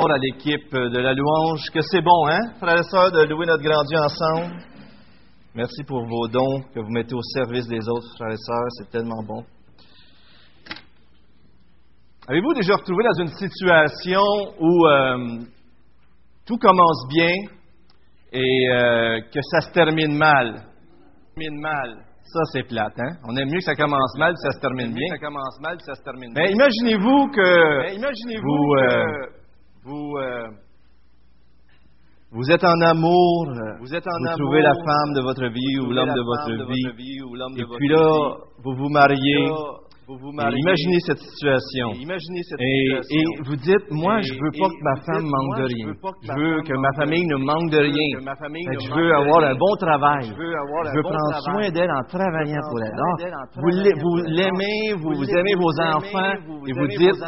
à l'équipe de la louange que c'est bon, hein, frères et sœurs, de louer notre grand Dieu ensemble. Merci pour vos dons que vous mettez au service des autres, frères et sœurs, c'est tellement bon. Avez-vous déjà retrouvé dans une situation où euh, tout commence bien et euh, que ça se termine mal? Termine mal. Ça, c'est plate, hein? On aime mieux que ça commence mal que ça se termine bien. Ça commence mal, ça se termine Mais imaginez-vous que imaginez-vous vous, euh, que vous, euh, vous êtes en amour, euh, vous êtes en vous amour, trouvez la femme de votre vie ou l'homme de votre vie, vie ou l'homme et votre puis là, vie. vous vous mariez. Là, vous vous Et mariez. imaginez cette situation. Et imaginez cette Et, situation. et vous dites, moi, je veux pas que ma femme manque de rien. Je veux que ma famille ne manque de rien. ne je veux avoir un bon travail. Je veux Je prendre soin d'elle en travaillant pour elle. vous l'aimez, vous, vous aimez vos enfants et vous dites,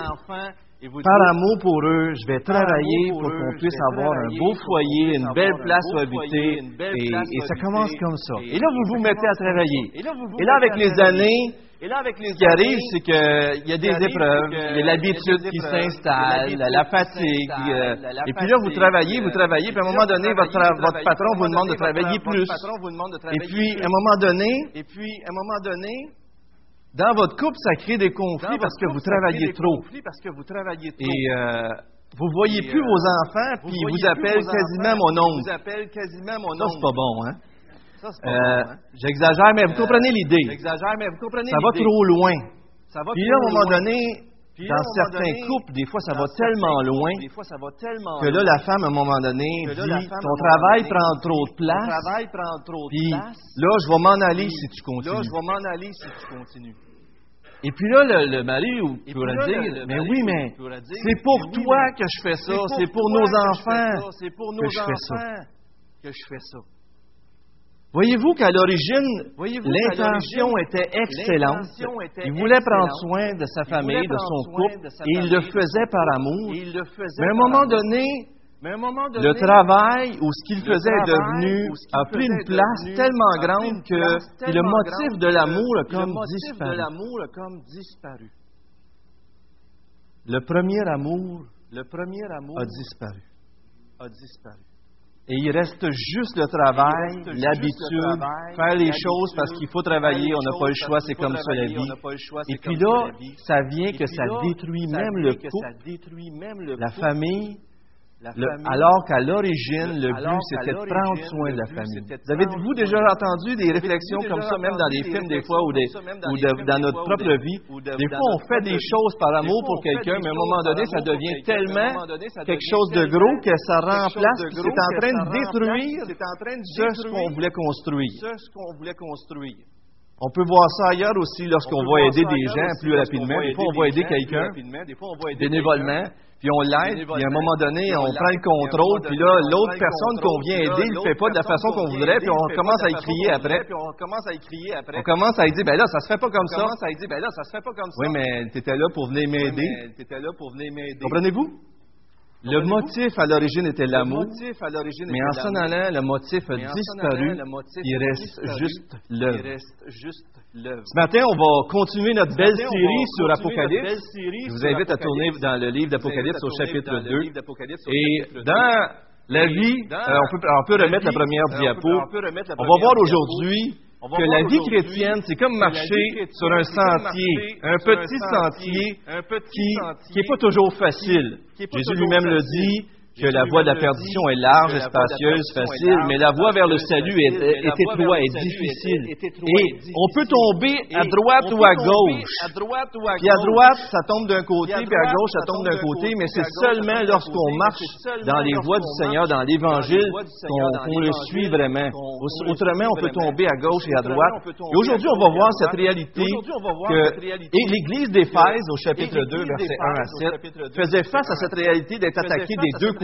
par amour pour eux, je vais travailler pour pour qu'on puisse avoir un beau foyer, une belle place où habiter. Et, ça commence comme ça. Et- là, vous vous mettez à travailler. Et là, vous vous Et là, avec les années, Et là, avec les ce qui arrive, c'est qu'il y a des épreuves, il y a l'habitude qui s'installe, la fatigue. Et puis là, vous travaillez, vous euh, travaillez, puis à un moment donné, votre, patron vous demande de travailler plus. Et puis, plus. à un moment donné, Et puis, à un moment donné, dans votre couple, ça crée des conflits parce que couple, vous crée travaillez des trop. conflits parce que vous travaillez trop. Et euh, vous voyez Et, plus euh, vos enfants, vous puis ils voyez vous plus appellent vos quasiment enfants, mon oncle. vous appellent quasiment mon Ça, c'est pas bon, hein? Ça, c'est pas Euh, bon, hein? J'exagère, mais vous comprenez l'idée. J'exagère, mais vous comprenez Ça va trop loin. Ça va Puis là, à un moment donné, Puis dans certains donné, couples, des fois, ça va tellement loin Des fois, ça va tellement que là, la femme, à un moment donné, là, dit Ton travail donné, prend trop de place, travail prend trop de puis place. là, je vais m'en aller si tu Là, continues. je vais m'en aller si tu continues. Et puis là, le, le mari là, dire Mais oui, mais c'est pour toi que je fais ça, C'est pour nos enfants que je fais ça. Voyez-vous qu'à l'origine, l'intention était excellente. Il voulait prendre soin de sa Il famille, de son couple, et il le faisait par amour. Mais à un moment donné, le travail ou ce qu'il faisait est devenu, a pris une place tellement grande que le motif de l'amour a comme disparu. de l'amour a comme disparu. Le premier amour Le premier amour a disparu. Et il reste juste le travail, l'habitude, faire les choses parce qu'il faut travailler, on n'a pas le choix, c'est comme ça la vie. Et puis là, ça vient que ça détruit même le couple, la famille, le- alors qu'à l'origine, le but, c'était de prendre soin de la famille. avez-vous déjà entendu des réflexions comme ça, même dans des films, des fois, ou, des, dans ou de- notre propre vie? Des fois, on fait des choses par amour pour quelqu'un, mais à un moment donné, ça devient tellement quelque chose de gros que ça remplace, c'est en train de détruire ce qu'on voulait construire. On peut voir ça ailleurs aussi lorsqu'on va aider des gens plus rapidement. Des fois, on va aider quelqu'un bénévolement, puis on l'aide, puis à un moment donné, on prend le contrôle, puis là, l'autre personne qu'on vient aider, il ne le fait pas de la façon qu'on voudrait, puis on commence à y crier après. on commence à y crier après. On commence à lui dire, ben là, ça se fait pas comme On ça. commence à y dire, ben là, ça se fait pas comme ça. Oui, mais tu étais là pour venir Oui, m'aider. mais t'étais là pour venir m'aider. Comprenez-vous? Le motif à l'origine était l'amour, mais en s'en allant, le motif a disparu. Il reste juste l'œuvre. Ce matin, on va continuer notre belle série sur Apocalypse. Je vous invite à tourner dans le livre d'Apocalypse au chapitre dans le 2. livre d'Apocalypse au Et chapitre 2. dans la vie, euh, on, peut, on peut remettre la première euh, diapo. on va voir aujourd'hui que la vie chrétienne, c'est comme marcher sur un sentier, un petit sentier, qui n'est pas toujours facile. Jésus lui-même le dit que la voie de la perdition dit est large, spacieuse, facile, mais la voie vers le salut est, est étroite est- difficile. Et on peut tomber à droite ou à gauche. Puis à droite, ça tombe d'un côté, Puis à gauche, ça tombe d'un côté, mais c'est seulement lorsqu'on marche dans les voies du Seigneur, dans l'Évangile, qu'on le suit vraiment. Autrement, on peut tomber à gauche et à droite. Et aujourd'hui, on va voir cette réalité que l'Église d'Éphèse, au chapitre et 2, l'Église versets 1 à d'Éphèse, au 7, chapitre 2, faisait face à cette réalité d'être faisait attaqué face des deux réalité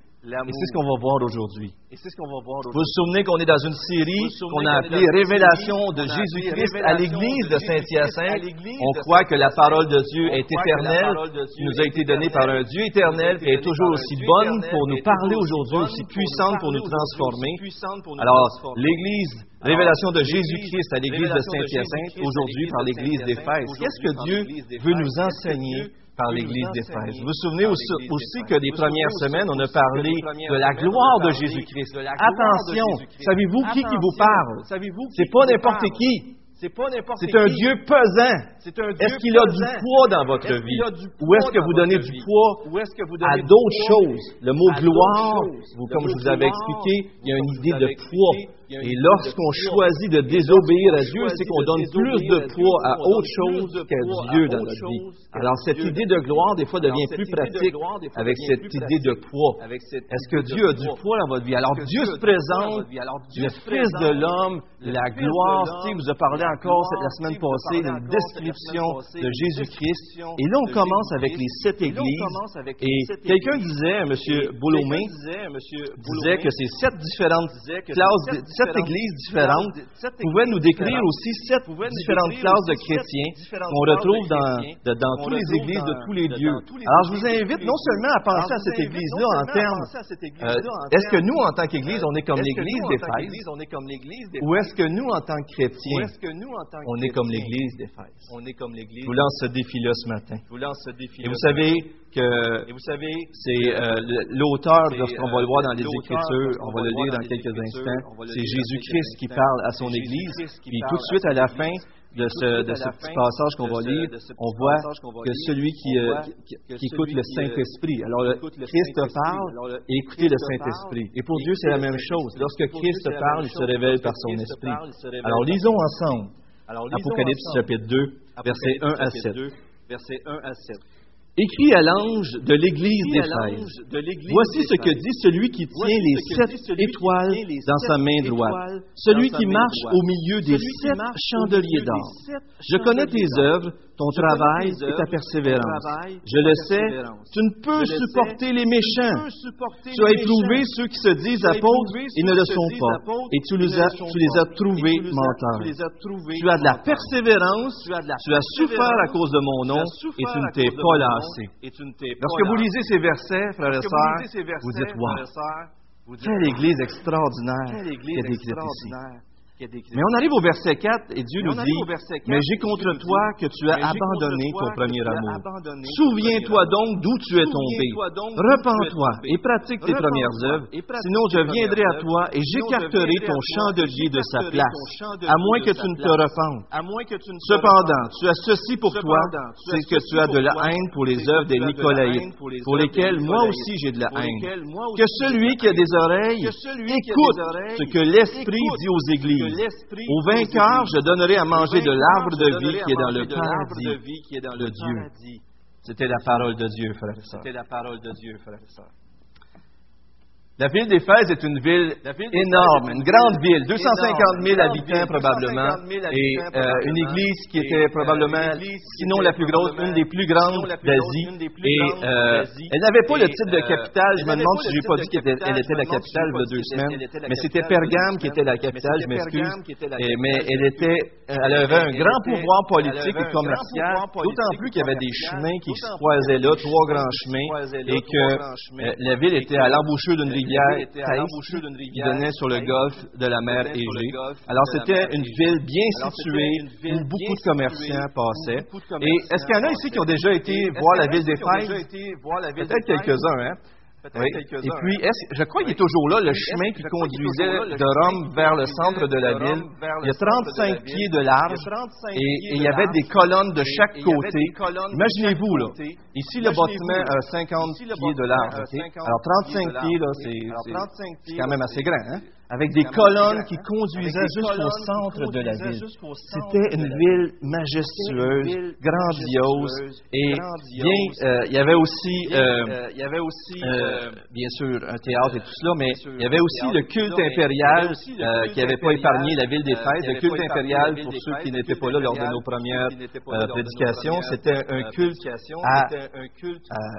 Et c'est ce qu'on va voir aujourd'hui. Vous vous souvenez qu'on est dans une série qu'on a appelée Révélation de Jésus-Christ à l'Église de Saint-Hyacinthe. On croit que la parole de Dieu est éternelle, qui nous a été donnée par un Dieu éternel, qui est toujours aussi bonne pour nous parler aujourd'hui, aussi puissante pour nous transformer. Alors, l'Église Révélation de Jésus-Christ à l'Église de Saint-Hyacinthe, aujourd'hui par l'Église d'Éphèse. Qu'est-ce que Dieu veut nous enseigner? par l'Église d'Éphèse. Vous vous souvenez aussi, que les premières semaines, on a parlé de la gloire de Jésus-Christ. Attention, savez-vous qui qui vous parle? C'est pas n'importe qui. C'est un Dieu pesant. Est-ce qu'il a du poids dans votre vie? Ou est-ce que vous donnez du poids à d'autres choses? Le mot gloire, comme je vous avais expliqué, il y a une idée de poids. Et lorsqu'on choisit de désobéir à Dieu, c'est qu'on donne plus de poids à autre chose qu'à Dieu dans notre vie. Alors cette idée de gloire, des fois, devient plus pratique avec cette idée de poids. Est-ce que Dieu a du poids? dans votre vie? Alors Dieu se présente, le Fils de l'homme, la gloire. Steve vous a parlé encore la semaine passée d'une description de Jésus-Christ. Et là, on commence avec les sept églises. Et quelqu'un disait, M. Boulomé, disait que ces sept différentes classes, sept églises différentes pouvaient nous décrire aussi sept différentes classes de chrétiens qu'on retrouve dans, dans toutes les églises de tous les lieux. Alors, je vous invite non seulement à penser à cette église-là euh, en termes, est-ce que nous, en tant qu'église, euh, on est comme l'église des d'Éphèse, ou est-ce que nous, en tant que chrétiens, on est comme l'église d'Éphèse? Je vous lance ce défi-là ce matin. Et vous savez, que et vous savez, c'est euh, l'auteur, lorsqu'on euh, va le voir dans les Écritures, on va le lire dans quelques instants, c'est Jésus-Christ qui parle à son Église. Puis tout de suite à la fin de ce, petit passage qu'on va lire, on voit que celui qui, écoute le Saint-Esprit. Alors, Christ parle et écoutez le Saint-Esprit. Et pour Dieu, c'est la même chose. Lorsque Christ parle, il se révèle par son Esprit. Alors, lisons ensemble Apocalypse chapitre 2, versets 1 à 7. Verset 1 à 7. Écris à l'ange de l'Église d'Éphèse. Voici ce que dit celui qui tient les sept étoiles dans sa main droite, celui qui marche au milieu des sept chandeliers d'or. Je connais tes œuvres, ton travail et ta persévérance. Je le sais, tu ne peux supporter les méchants. Tu as éprouvé ceux qui se disent apôtres et ne le sont pas, et tu les as, tu les as trouvés menteurs. Tu as de la persévérance, tu as souffert à cause de mon nom, et tu ne t'es pas lâché. Lorsque vous lisez ces versets, frères et sœurs, vous dites, wow, quelle église extraordinaire qu'il y a des ici. Mais on arrive au verset 4 et Dieu nous dit, mais j'ai contre toi que tu as abandonné ton premier amour. Souviens-toi donc d'où tu es tombé. Repends-toi et pratique tes premières œuvres, sinon je viendrai à toi et j'écarterai ton chandelier de sa place, à moins que tu ne te repentes. Cependant, tu as ceci pour toi, c'est que tu as de la haine pour les œuvres des Nicolaïtes, pour lesquelles moi aussi j'ai de la haine. Que celui qui a des oreilles écoute ce que l'Esprit dit aux églises au vainqueur, je donnerai à manger de l'arbre de vie qui est dans le paradis de Dieu. C'était la parole de Dieu, frère. C'était la parole de Dieu, frère. La ville d'Éphèse est une ville énorme, une grande ville, 250 000 habitants probablement, et euh, une église qui était probablement, sinon la plus grosse, une des plus grandes euh, d'Asie. Et elle n'avait pas le titre de capitale, je me demande si je n'ai pas dit qu'elle était la capitale il y a deux semaines, mais c'était Pergame qui était la capitale, je m'excuse, mais elle, était, elle avait un grand pouvoir politique et commercial, d'autant plus qu'il y avait des chemins qui se croisaient là, trois grands chemins, et que euh, la ville était à l'embouchure d'une rivière qui donnait sur le golfe de la mer Égée. Alors, c'était une ville bien située où beaucoup de commerçants passaient. Et est-ce qu'il y en a ici qui ont déjà été voir la ville des Fêtes? Peut-être quelques-uns, hein? 35 ville? pieds de Il y a large 35 et, pieds et de il y large. des colonnes de Et- chaque et il y avait des colonnes de Imaginez-vous, chaque là. côté. Ici, le Imaginez-vous, bâtiment là. a 50 Ici, le pieds de large. a ok? 50 Alors, 35 pieds de pieds, là, large, c'est ok? avec des colonnes qui conduisaient jusqu'au centre de la ville. C'était une ville majestueuse, grandiose, et bien, euh, il y avait aussi, euh, euh, bien sûr, un théâtre et tout cela, mais il y avait aussi le culte impérial qui n'avait pas épargné la ville des fêtes. Le culte impérial, pour ceux qui n'étaient pas là lors de nos premières prédications, c'était un culte à,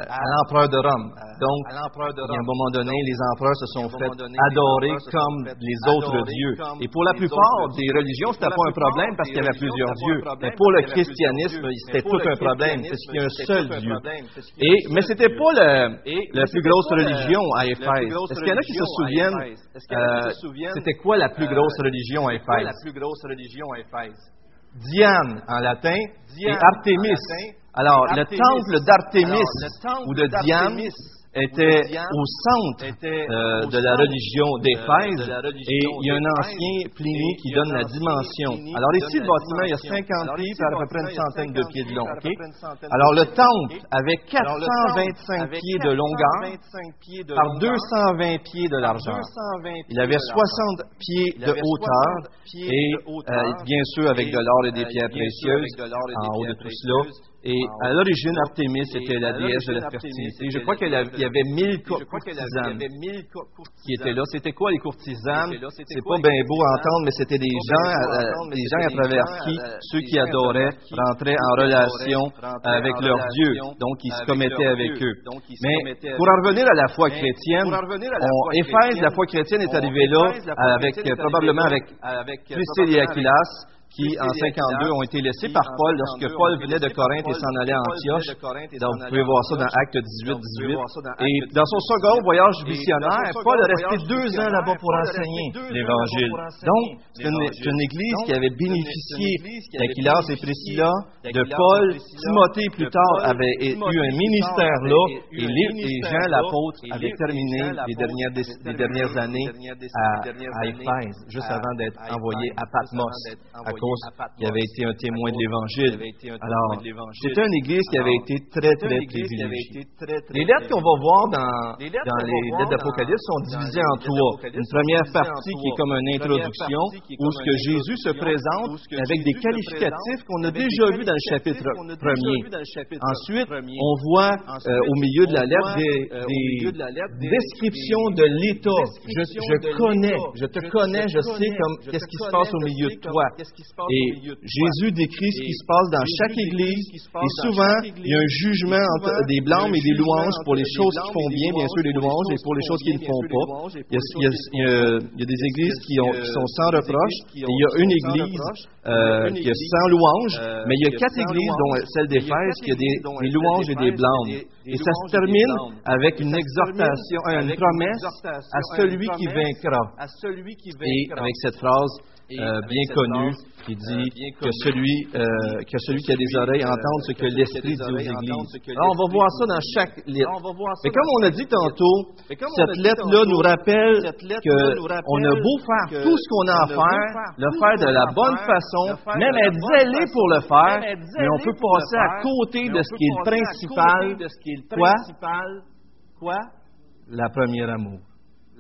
à l'empereur de Rome. Donc, à un moment donné, les empereurs se sont fait adorer comme les autres dieux. Et pour la plupart des religions, ce n'était pas un problème parce qu'il y avait plusieurs dieux. Mais pour le christianisme, c'était tout un problème. C'est qu'il y a un seul Dieu. Et, mais ce n'était pas la plus grosse religion à Éphèse. Est-ce qu'il y en a qui se euh, souviennent, c'était quoi la plus euh, grosse religion à Éphèse? La plus grosse religion à Éphèse? Diane en latin et Artémis. Alors, le temple d'Artémis ou de Diane était au centre euh, de la religion d'Éphèse et il y a un ancien Pliny qui donne la dimension. Alors ici, le bâtiment, il y a 50 pieds par à peu près une centaine de pieds de long. Alors le temple avait 425 pieds de longueur par 220 pieds de largeur. Il avait 60 pieds de euh, hauteur et bien sûr avec de l'or et des pierres précieuses en haut de tout cela. Et à l'origine, Artémis était la déesse de la fertilité. Je crois qu'il y avait mille courtisanes qui étaient là. C'était quoi les courtisanes? C'est pas bien beau à entendre, mais c'était des euh, gens, des euh, gens à travers qui? ceux qui adoraient rentraient en relation avec leur Dieu. Donc, ils se commettaient avec eux. Mais pour en revenir à la foi chrétienne, on, Éphèse, la foi chrétienne est euh, arrivée là avec, probablement avec Priscille et Aquilas qui, en 52, ont été laissés par Paul lorsque Paul venait de Corinthe et s'en allait à Antioche. Donc, vous pouvez voir ça dans Acte 18, 18. Et dans son second voyage missionnaire, Paul est resté deux ans là-bas pour enseigner l'Évangile. Donc, c'est une, église qui avait bénéficié d'Aquilas et Priscilla, de Paul. Timothée, plus tard, avait eu un ministère là, et, Jean, l'apôtre, avait terminé les dernières, années à, à Éphèse, juste avant d'être envoyé à Patmos, Pentecôte, qui avait été un témoin de l'Évangile. Alors, c'était une église qui avait été très, très privilégiée. Les lettres qu'on va voir dans, dans les lettres d'Apocalypse sont divisées en trois. Une première partie qui est comme une introduction, où ce que Jésus se présente avec des qualificatifs qu'on a déjà vus dans le chapitre premier. Ensuite, on voit euh, au milieu de la lettre des, descriptions de l'état. Je, je, connais, je te connais, je sais qu'est-ce qui se passe au milieu de toi. Et Jésus décrit ce qui se passe dans chaque église. Et souvent, il y a un jugement entre des blâmes et des louanges pour les choses qui font bien, bien sûr, les louanges, et pour les choses qui ne font pas. Il y a, des églises qui, sont sans reproche. Et il y a une église euh, qui est sans louange, mais il y a quatre églises, dont celle d'Éphèse, qui a des, des louanges et des blâmes. Et ça se termine avec une exhortation, une promesse à celui qui vaincra. Et avec cette phrase, euh, bien connu qui euh, euh, dit que, celui, qui a des oreilles entende ce que l'Esprit dit aux Églises. Alors, ah, ah, on va voir ça dans chaque lettre. Mais comme on a dit tantôt, cette lettre-là nous rappelle qu'on a beau faire tout ce qu'on a à faire, le faire de la bonne façon, même être zélé pour le faire, mais on peut passer à côté de ce qui est le principal. Quoi? La première amour.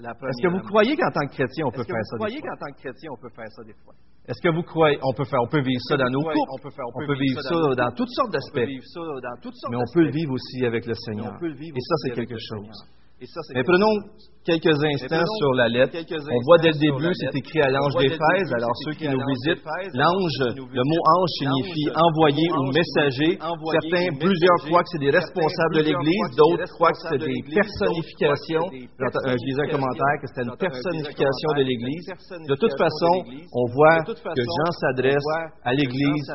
Est-ce que vous croyez qu'en tant que chrétien, on peut faire ça? Vous croyez qu'en tant que chrétien, on peut faire ça des fois? Est-ce que vous croyez qu'on peut faire on peut vivre ça dans nos couples, on peut, faire, on peut, vivre, ça dans toutes sortes d'aspects, mais on peut le vivre aussi avec le Seigneur. Et, ça c'est quelque chose. Mais prenons quelques instants sur la lettre. On voit dès le début, c'est écrit à l'ange d'Éphèse. Alors ceux qui nous visitent, l'ange, le mot ange signifie envoyé ou messager. Certains, plusieurs croient que c'est des responsables de l'Église, d'autres croient que c'est des personnifications. Je un commentaire que c'était une personnification de l'Église. De toute façon, on voit que Jean s'adresse à l'Église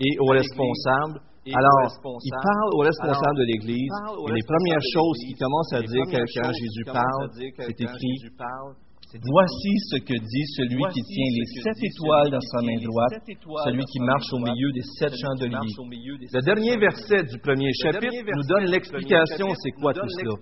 et aux responsables. Alors, il parle aux responsables de l'Église, et les premières choses qu'il commence à dire quand Jésus parle, c'est écrit Voici ce que dit celui qui tient les sept étoiles dans sa main droite, celui qui marche au milieu des sept chandeliers. Le dernier verset du premier chapitre nous donne l'explication c'est quoi tout cela.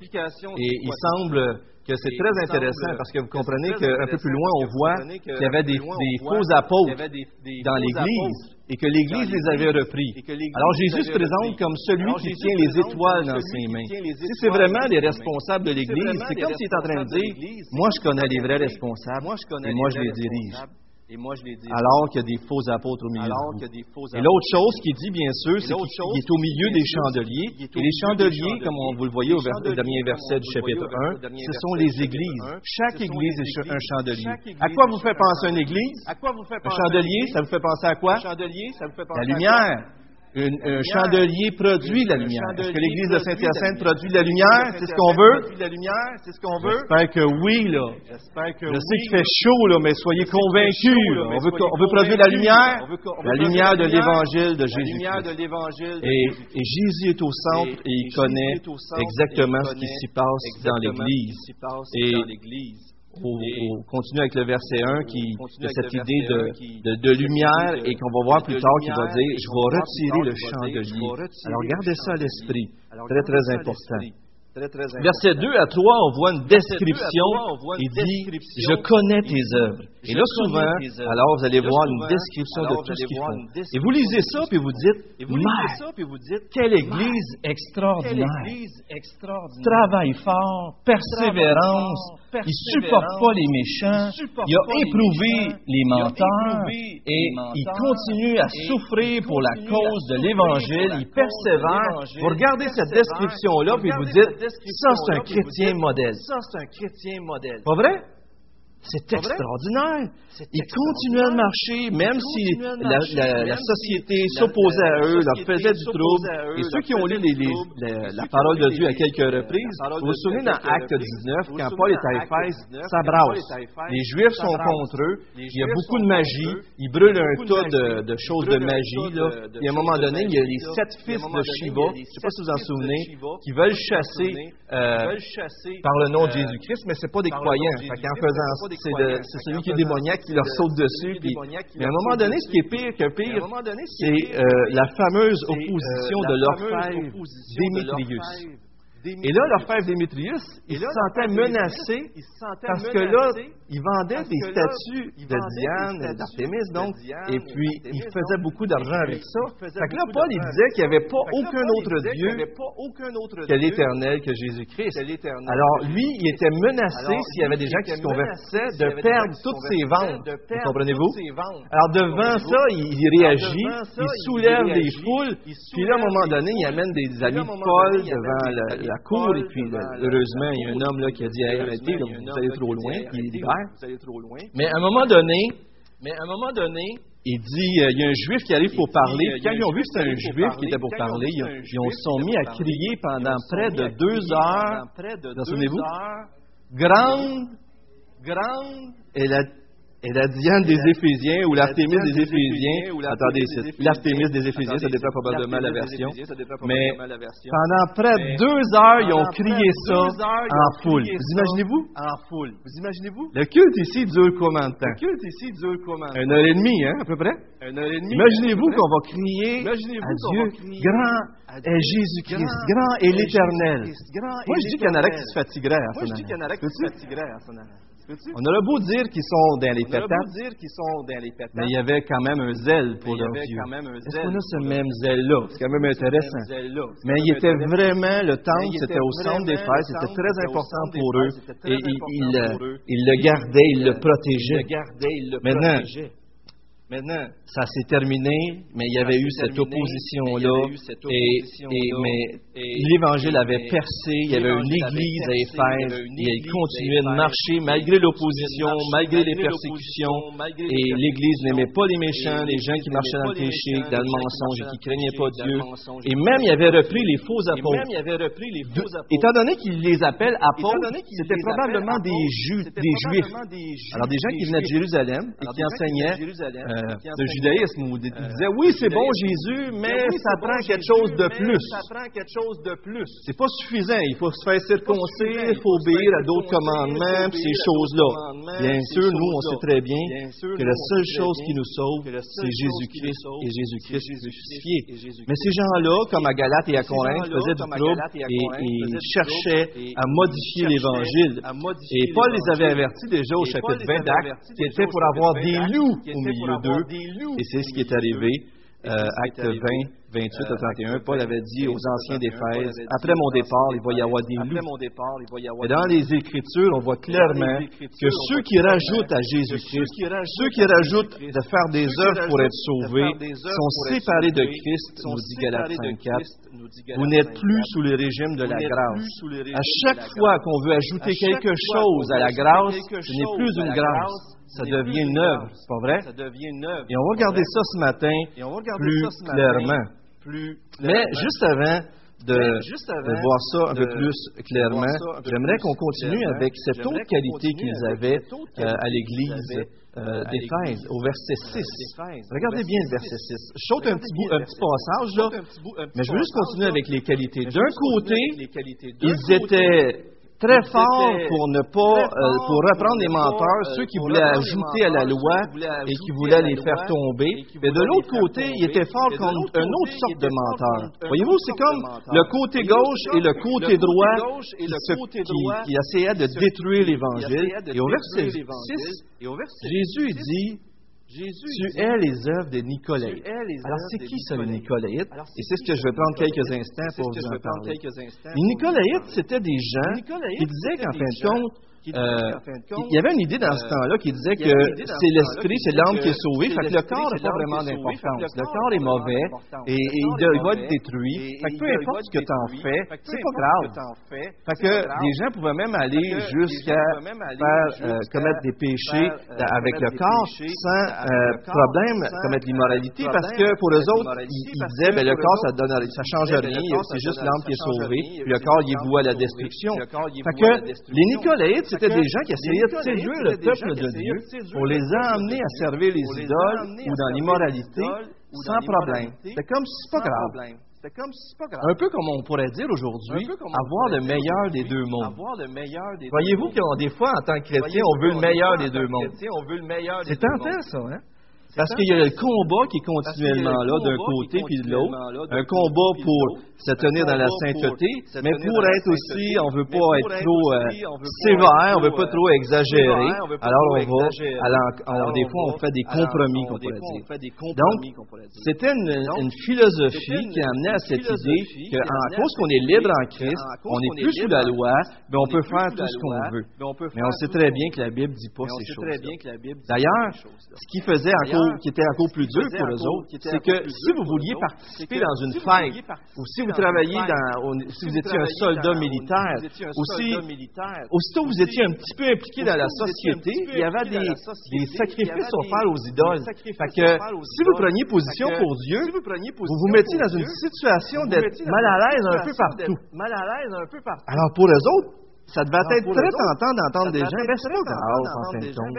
Et il semble que c'est très intéressant parce que vous comprenez qu'un peu plus loin, on voit qu'il y avait des, des faux apôtres dans l'Église et que l'Église les avait repris. Alors Jésus se présente comme celui qui tient les étoiles dans ses mains. Si c'est vraiment les responsables de l'Église, c'est comme s'il est en train de dire, moi je connais les vrais responsables et moi je les dirige. Alors qu'il y a des faux apôtres au milieu. Et l'autre chose qu'il dit, bien sûr, c'est qu'il est au milieu des chandeliers. Et les chandeliers, comme on, vous le voyez au vers, dernier verset du chapitre 1, ce sont les églises. Chaque église est un chandelier. À quoi vous fait penser une église? Un chandelier? Ça vous fait penser à quoi? La lumière un chandelier produit la lumière. Est-ce que l'Église de Saint-Hyacinthe produit la lumière? C'est ce qu'on veut? la lumière, c'est ce qu'on veut? J'espère que oui, là. Je sais qu'il fait chaud, là, mais soyez convaincus. On, veut, on veut produire la lumière? La lumière de l'Évangile de Jésus. Et, et Jésus est au centre et il connaît exactement ce qui s'y passe dans l'Église et on continue avec le verset 1 qui de cette idée de, lumière et qu'on va voir plus tard qui va dire Je vais retirer le chandelier. Alors gardez ça à l'esprit, très très important. Verset 2 à 3, on voit une description. Il dit Je connais tes œuvres. Et là, souvent, alors vous allez voir une description de tout ce qu'ils font. Et vous lisez ça, puis vous dites Mère, quelle église extraordinaire Travail fort, persévérance il supporte pas les méchants. Il a éprouvé les menteurs et il continue à souffrir pour la cause de l'Évangile. Il persévère. Vous regardez cette description-là puis vous dites, ça c'est un chrétien modèle. Pas vrai? C'est extraordinaire. Ils continuaient de marcher, même si la, société s'opposait à eux, leur faisait du trouble. Et ceux qui ont lu la parole de Dieu à quelques reprises, vous vous souvenez dans Acte 19, quand Paul est à Éphèse, ça brasse. Les Juifs sont contre eux, il y a beaucoup de magie, ils brûlent un tas de, choses de magie. Et à un moment donné, il y a les sept fils de Shiva, je ne sais pas si vous en souvenez, qui euh, veulent chasser par le nom de Jésus-Christ, mais ce pas des croyants. en faisant c'est celui qui est démoniaque qui leur saute dessus. Mais à un moment donné, ce qui est pire euh, que pire, c'est euh, la fameuse opposition de l'orfèvre Démétrius. Et là, leur frère Démétrius, il, se sentait menacé parce que là, il vendait des statues de Diane, d'Artémis, donc, et puis il faisait beaucoup d'argent avec ça. Fait que là, Paul, il disait qu'il n'y avait pas aucun autre Dieu que l'Éternel, que Jésus-Christ. Alors, lui, il était menacé s'il y avait des gens qui se convertissaient de perdre toutes ses ventes. Comprenez-vous? Alors, devant ça, il réagit, il soulève les foules, puis là, à un moment donné, il amène des amis de Paul devant la la cour, et puis heureusement, il y a un homme là, qui a dit arrêtez, là, vous allez trop loin, puis il libère. Mais à un moment donné, mais à un moment donné, il dit, euh, il y a un juif qui arrive pour parler. Euh, puis quand ils ont vu que c'était un juif qui était pour parler, ils, ont, se sont mis à crier pendant près de deux heures. Souvenez-vous? Grande, grande est la et la Diane des Éphésiens ou l'Artémis des Éphésiens? Attendez, l'Artémis des Éphésiens, ça dépend probablement de la version. Mais pendant près de deux heures, ils ont crié ça en foule. Vous imaginez-vous? En foule. Vous imaginez-vous? Le culte ici dure combien de temps? Le culte ici dure combien? Une heure et demie, hein, à peu près? Une heure et demie. Imaginez-vous qu'on va crier à Dieu, grand est Jésus-Christ, grand est l'Éternel. Moi, je dis qu'il y en a qui se fatigueraient à son Moi, je dis qu'il y en a qui se fatigueraient à son on a le beau dire qu'ils sont dans les patates, mais il y avait quand même un zèle pour leurs yeux. Est-ce qu'on a ce même zèle-là? C'est quand même intéressant. Mais il était vraiment, le temple, c'était au centre des fêtes, c'était très important pour eux, et ils le gardaient, ils le protégeaient. Maintenant, Maintenant, ça s'est terminé, mais il y avait eu cette opposition-là. Et, mais l'Évangile avait percé, il y avait une Église à Éphèse, et elle continuait de marcher malgré l'opposition, malgré les persécutions. Et l'Église n'aimait pas les méchants, les gens qui marchaient dans le péché, dans le mensonge et qui craignaient pas Dieu. Et même, il y avait repris les faux apôtres. Étant donné qu'il les appelle apôtres, c'était probablement des, des Juifs. Alors, des gens qui venaient de Jérusalem et qui enseignaient de judaïsme où ils disaient oui, c'est bon Jésus, mais ça prend quelque chose de plus. Ça prend quelque chose de plus. C'est pas suffisant. Il faut se faire circoncire, il faut obéir à d'autres commandements, puis ces choses-là. Bien sûr, nous, on sait très bien que la seule chose qui nous sauve, c'est Jésus-Christ et Jésus-Christ crucifié. Mais ces gens-là, comme à Galate et à Corinthe, faisaient du trouble et, et cherchaient à modifier l'Évangile. Et Paul les avait avertis déjà au chapitre 20 d'Actes, qui était pour avoir des loups au milieu d'eux. Et c'est ce qui est arrivé. Euh, acte 20, 28 à 31, Paul avait dit aux anciens d'Éphèse, après mon départ, il va y avoir des loups. Et dans les Écritures, on voit clairement que ceux qui rajoutent à Jésus-Christ, ceux qui rajoutent de faire des œuvres pour être sauvés, sont séparés de Christ, nous dit Galates 5.4. Vous n'êtes plus sous le régime de la grâce. À chaque fois qu'on veut ajouter quelque chose à la grâce, ce n'est plus une grâce, ça devient une œuvre, c'est pas vrai? Ça devient une œuvre. Et on va regarder ça ce matin plus clairement. Mais juste avant de, de voir ça un peu plus clairement, j'aimerais qu'on continue avec cette autre qualité qu'ils avaient euh, à l'Église euh, d'Éphèse, au verset 6. Regardez bien le verset 6. Je saute un petit, bout, un petit passage là, mais je veux juste continuer avec les qualités. D'un côté, ils étaient très fort pour ne pas, euh, pour reprendre les menteurs, ceux qui voulaient ajouter à la loi et qui voulaient les faire tomber. Mais de l'autre côté, il était fort contre une autre sorte de menteurs. Voyez-vous, c'est comme le côté gauche et le côté droit qui, qui, essayaient de détruire l'Évangile. Et au verset 6, Jésus dit, tu es les œuvres des Nicolaïtes. Alors, c'est qui ça, les Nicolaïtes? Et c'est ce que je vais prendre quelques instants pour vous en parler. Les Nicolaïtes, c'était des gens qui disaient qu'en fin de compte, euh, il y avait une idée dans ce temps-là qui disait que c'est l'esprit, c'est l'âme qui est sauvée, fait que le corps n'a pas vraiment d'importance. Le corps est mauvais et, il va être détruit. Fait que peu importe ce que tu en fais, c'est pas grave. Fait que des gens pouvaient même aller jusqu'à faire euh, commettre des péchés avec le corps sans euh, problème, commettre l'immoralité, parce que pour eux autres, ils, disaient, ben, le corps, ça donne, ça change rien, c'est juste l'âme qui est sauvée, puis le corps, il est voué à la destruction. Fait que les Nicolaïtes, c'était des gens qui essayaient de séduire le peuple de Dieu pour les amener à servir les idoles ou dans l'immoralité sans problème. C'est comme si c'est pas grave. Un peu comme on pourrait dire aujourd'hui, avoir le meilleur des deux mondes. Voyez-vous que des fois, en tant que chrétien, on veut le meilleur des deux mondes. C'est tentant, ça, hein? Parce qu'il y a le combat qui est continuellement là d'un côté puis de l'autre. Un combat pour se tenir dans la sainteté, mais pour être aussi, on veut pas être trop euh, sévère, on veut pas trop exagérer. Alors on va, alors, des fois on fait des compromis, qu'on pourrait dire. Donc, c'était une, philosophie qui a amené à cette idée qu'en cause qu'on est libre en Christ, on n'est plus sous la loi, mais on peut faire tout ce qu'on veut. Mais on sait très bien que la Bible dit pas ces choses. D'ailleurs, ce qui faisait encore qui était encore plus dur pour eux autres, c'est que si vous vouliez participer dans une fête, ou si vous dans, si vous étiez un soldat militaire, ou si, aussitôt vous étiez un petit peu impliqué dans la société, il y avait des, des sacrifices offerts aux idoles. Fait que, si vous preniez position pour Dieu, vous vous mettiez dans une situation d'être mal à l'aise un peu partout. Alors pour eux autres, ça devait être très tentant d'entendre des gens, ben grave, en fin de compte.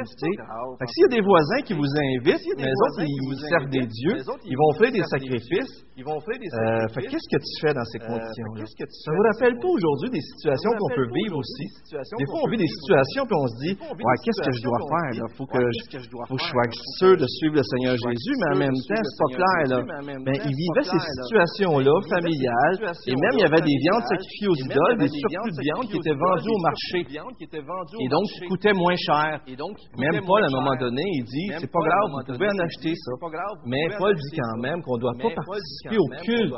Fait que s'il y a des voisins qui vous invitent, mais les autres, ils vous servent des dieux, ils vont offrir des sacrifices. Euh, fait qu'est-ce que tu fais dans ces conditions-là? Ça vous rappelle pas aujourd'hui des situations qu'on peut vivre aussi? Des fois, on vit des situations puis on se dit, ouais, qu'est-ce que je dois faire, là? Faut que je, sois sûr de suivre le Seigneur Jésus, mais en même temps, c'est pas clair, là. Ben, ils vivaient ces situations-là, familiales, et même il y avait des viandes sacrifiées aux idoles, des surplus de viande qui étaient vendues au marché. Et donc, qui coûtait moins cher. Même Paul, à un moment donné, il dit, c'est pas grave, vous pouvez en acheter ça. Mais Paul dit quand même qu'on ne doit pas participer au culte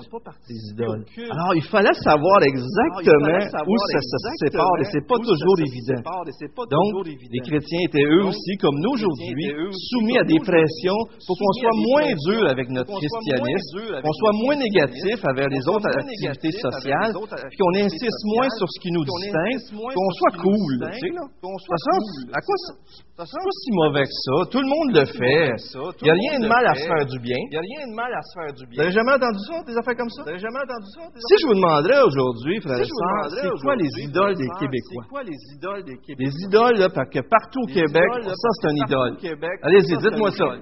des idoles. Alors, il fallait savoir exactement où ça se sépare, et c'est pas toujours évident. Donc, les chrétiens étaient eux aussi, comme nous aujourd'hui, soumis à des pressions pour qu'on soit moins dur avec notre christianisme, qu'on soit moins négatif envers les autres activités sociales, puis qu'on insiste moins sur ce qui nous distingue, qu'on soit cool. Tu sais, là. À quoi c'est pas si mauvais que ça. Tout le monde le fait. Il n'y a rien de mal à se faire du bien. Il n'y a rien de mal à se faire du bien. Vous n'avez jamais entendu ça, des affaires comme ça? Vous n'avez jamais entendu ça? Si je vous demanderais aujourd'hui, frère c'est quoi les idoles des Québécois? C'est quoi les idoles des Québécois? Les idoles, là, parce que partout au Québec, ça, c'est un idole. Allez-y, dites-moi ça.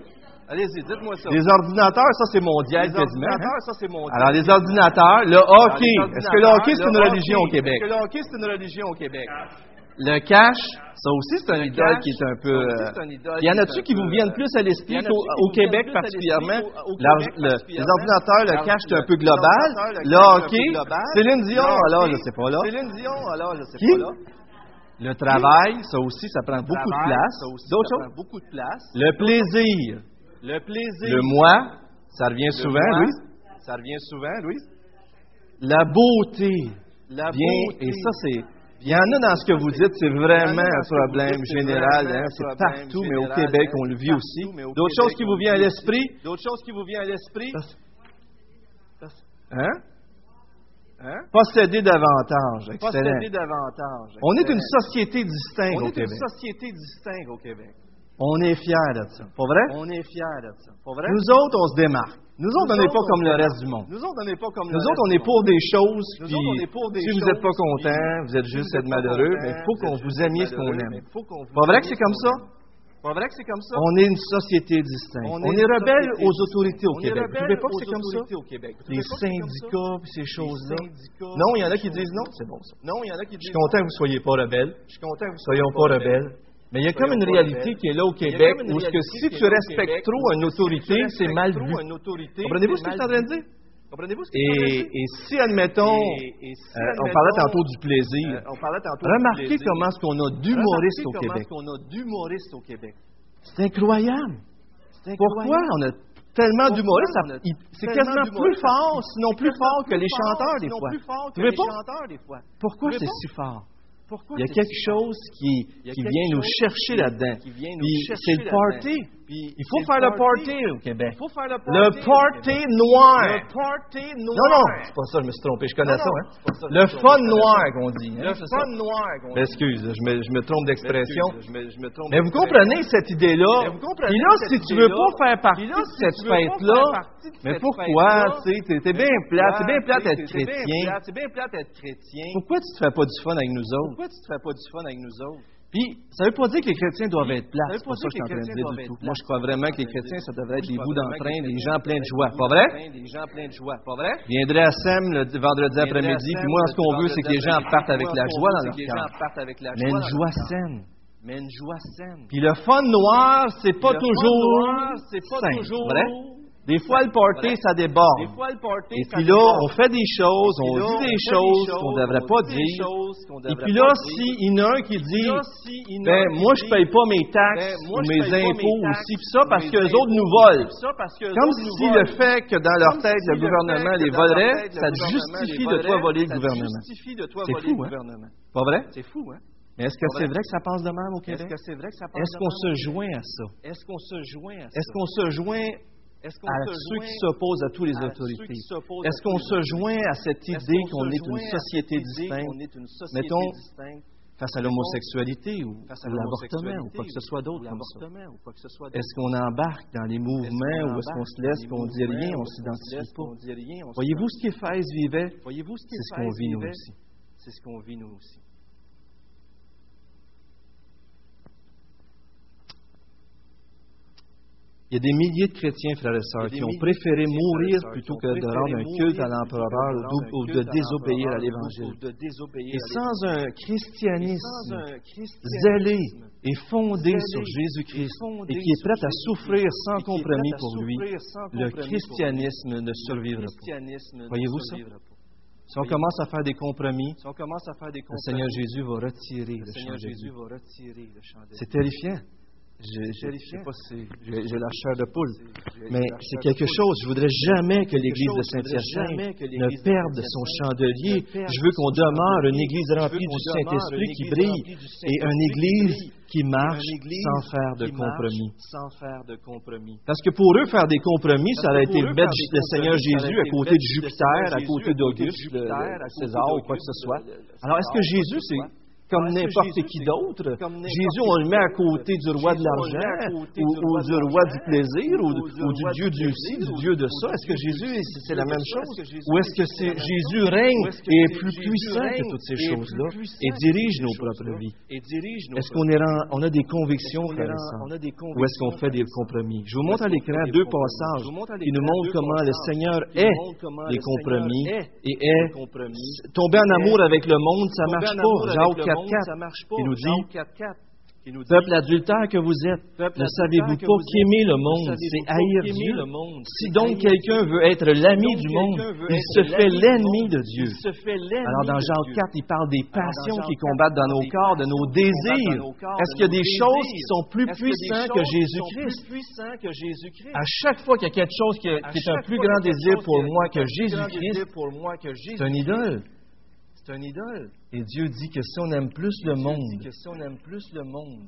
Allez-y, dites-moi ça. Les ordinateurs, ça c'est mondial Les quasiment. ordinateurs, ça c'est mon Alors, les ordinateurs, le hockey. Est-ce que le hockey, c'est une religion au Québec? Est-ce que le hockey, c'est une religion au Québec? Le cash, ça aussi, c'est un Le idole cash, qui est un peu. euh, Il y en a-tu qui vous viennent plus à l'esprit au Québec particulièrement? les ordinateurs, le cash, c'est un peu global. le hockey. Céline Dion, alors, je sais pas là. Céline Dion, alors, je sais pas là. Le travail, ça aussi, ça prend beaucoup de place. D'autres choses? Le plaisir. Le plaisir. Le moi, ça revient souvent, moi, Louise? Ça revient souvent, Louise? La beauté. La Bien, beauté. et ça, c'est. Il y en a dans ce que vous dites, c'est vraiment un problème général, hein, c'est partout, mais au Québec, hein, on le vit aussi. D'autres choses qui vous viennent à l'esprit? D'autres choses qui vous viennent à l'esprit? Hein? Hein? Posséder davantage. Excellent. Posséder davantage. On est une société distincte On au est une société distincte au Québec. On est fiers de ça. Pas vrai? On est fiers de ça. Pas vrai? Nous autres, on se démarque. Nous autres, on n'est pas comme le reste du monde. Nous autres, on n'est pas comme Nous le autres, on reste est pour des choses, Nous puis autres, on est pour des si vous n'êtes pas content, vous êtes juste être malheureux, mais il faut qu'on vous aimiez ce qu'on aime. Pas vrai que c'est ce comme ça? Pas vrai que c'est comme ça? On est une société distincte. On, est rebelle aux autorités au Québec. Vous rebelle trouvez pas que c'est comme ça? Les syndicats, ces choses-là. Non, il y en a qui disent non, c'est bon ça. Non, il y en a qui Je disent suis content que vous ne soyez pas rebelles. Je suis content que vous Soyons pas rebelles. Mais il y a comme une réalité qui est là au Québec où ce que si tu respectes trop une autorité, c'est mal vu. Comprenez-vous ce que je suis en train de dire? Et, si, admettons, Et- et si, euh, on admettons, parlait tantôt du plaisir, euh, on parlait tantôt remarquez du plaisir. comment est-ce qu'on a d'humoristes au Remarquez Québec. comment est-ce qu'on a d'humoristes au Québec. C'est incroyable. C'est Pourquoi incroyable. on a tellement d'humoristes? C'est quasiment plus fort, sinon plus fort que les chanteurs des fois. Pourquoi c'est si fort? Pourquoi Il y a quelque chose qui, qui vient nous chercher là-dedans. c'est le party. Il faut faire le party au Québec. Le party. Noir. Le party noir. Non, non, c'est pas ça, je me suis trompé, je connais Non, ça. Hein? Le me suis fun trompé, je noir connais ça. qu'on dit. hein, Le fun noir. qu'on dit. Excuse, je me, je me trompe d'expression. Mais vous comprenez cette idée-là. Puis là, si tu veux pas faire partie de cette fête-là, mais pourquoi, tu bien c'est bien plate d'être chrétien. Pourquoi tu te fais pas du fun avec nous autres? Pourquoi tu te fais pas du fun avec nous autres? Puis, ça veut pas dire que les chrétiens doivent être veut C'est pas ça que je suis en train de dire du tout. Moi, je crois vraiment que les chrétiens, ça devrait être les bouts d'entrain, des les gens pleins de joie. Pas vrai? Des gens pleins de joie. Pas vrai? Viendrai à SEM le vendredi après-midi, puis moi, ce qu'on veut, c'est que les gens partent avec la joie dans leur cœur. Mais une joie saine. Mais une joie saine. Puis le fun noir, c'est pas toujours c'est pas toujours vrai? Des fois, le party, ça déborde. Et puis là, on fait des choses, on dit des choses qu'on ne devrait pas dire. Et puis là, s'il y en a un qui dit, ben, moi, je dit, paye pas mes taxes ben, ou moi, je mes impôts taxes aussi, puis ça, ou parce mes qu'eux autres nous volent. Que Comme si le fait que dans leur tête, le gouvernement que les volerait, ça justifie les de toi voler le te gouvernement. C'est fou, hein? Pas vrai? C'est fou, hein? Mais est-ce que c'est vrai? que ça passe de même au Est-ce Québec? que c'est vrai que ça passe Est-ce de qu'on se joint à ça? Est-ce qu'on se joint à ça? Est-ce qu'on se joint à ceux qui s'opposent à tous les autorités? Est-ce qu'on se joint à cette idée qu'on est une société distincte? Mettons, face à l'homosexualité ou, face à l'avortement ou quoi que ce soit d'autre comme ça? Est-ce qu'on embarque dans les mouvements ou est-ce qu'on se laisse qu'on dit rien, on s'identifie pas? Voyez-vous ce qu'Éphèse vivait? C'est ce qu'on vit nous aussi. C'est ce qu'on vit nous aussi. Il y a des milliers de chrétiens, frères et sœurs, qui ont préféré mourir plutôt que de rendre un culte à l'empereur ou, de désobéir à l'Évangile. Et sans un christianisme zélé et fondé sur Jésus-Christ et qui est prêt à souffrir sans compromis pour lui, le christianisme ne survivra pas. Voyez-vous ça? Si on commence à faire des compromis, le Seigneur Jésus va retirer le chant. C'est terrifiant. Je sais pas si j'ai la chair de poule. Mais c'est quelque chose. Je voudrais jamais que l'Église de Saint-Hyacinthe que ne perde son chandelier. ne Je veux qu'on demeure une. Église remplie du Saint-Esprit qui brille et une Église qui marche sans faire de compromis. Parce que pour eux, faire des compromis, ça aurait que été mettre le Seigneur Jésus à côté de mettre le Jupiter, Seigneur à Jésus côté à côté de d'Auguste, Jupiter, le- à comme n'importe qui d'autre. Jésus, on le met à côté du roi de l'argent ou, du roi du plaisir ou, du Dieu du ci, du Dieu de ça. Est-ce que Jésus, c'est la même chose? Ou est-ce que Jésus règne et est plus puissant que toutes ces choses-là et dirige nos propres vies? Est-ce qu'on a des convictions, Ou est-ce qu'on fait des compromis? Je vous montre à l'écran deux passages qui nous montrent comment le Seigneur est les compromis et est tombé en amour avec le monde, ça ne marche pas. 4.4 qui nous dit, Peuple adultère que vous êtes, ne savez-vous pas qu'aimer le monde, c'est haïr Dieu? Si donc quelqu'un veut être l'ami du monde, il se fait l'ennemi de Dieu. Alors dans Jean 4, il parle des passions qui combattent dans nos corps, de nos désirs. Est-ce qu'il y a des choses qui sont plus puissantes que Jésus-Christ? À chaque fois qu'il y a quelque chose qui est un plus grand désir pour moi que Jésus-Christ, c'est une idole. C'est un idole. Et Dieu dit que si on aime plus le monde, que si on aime plus le monde,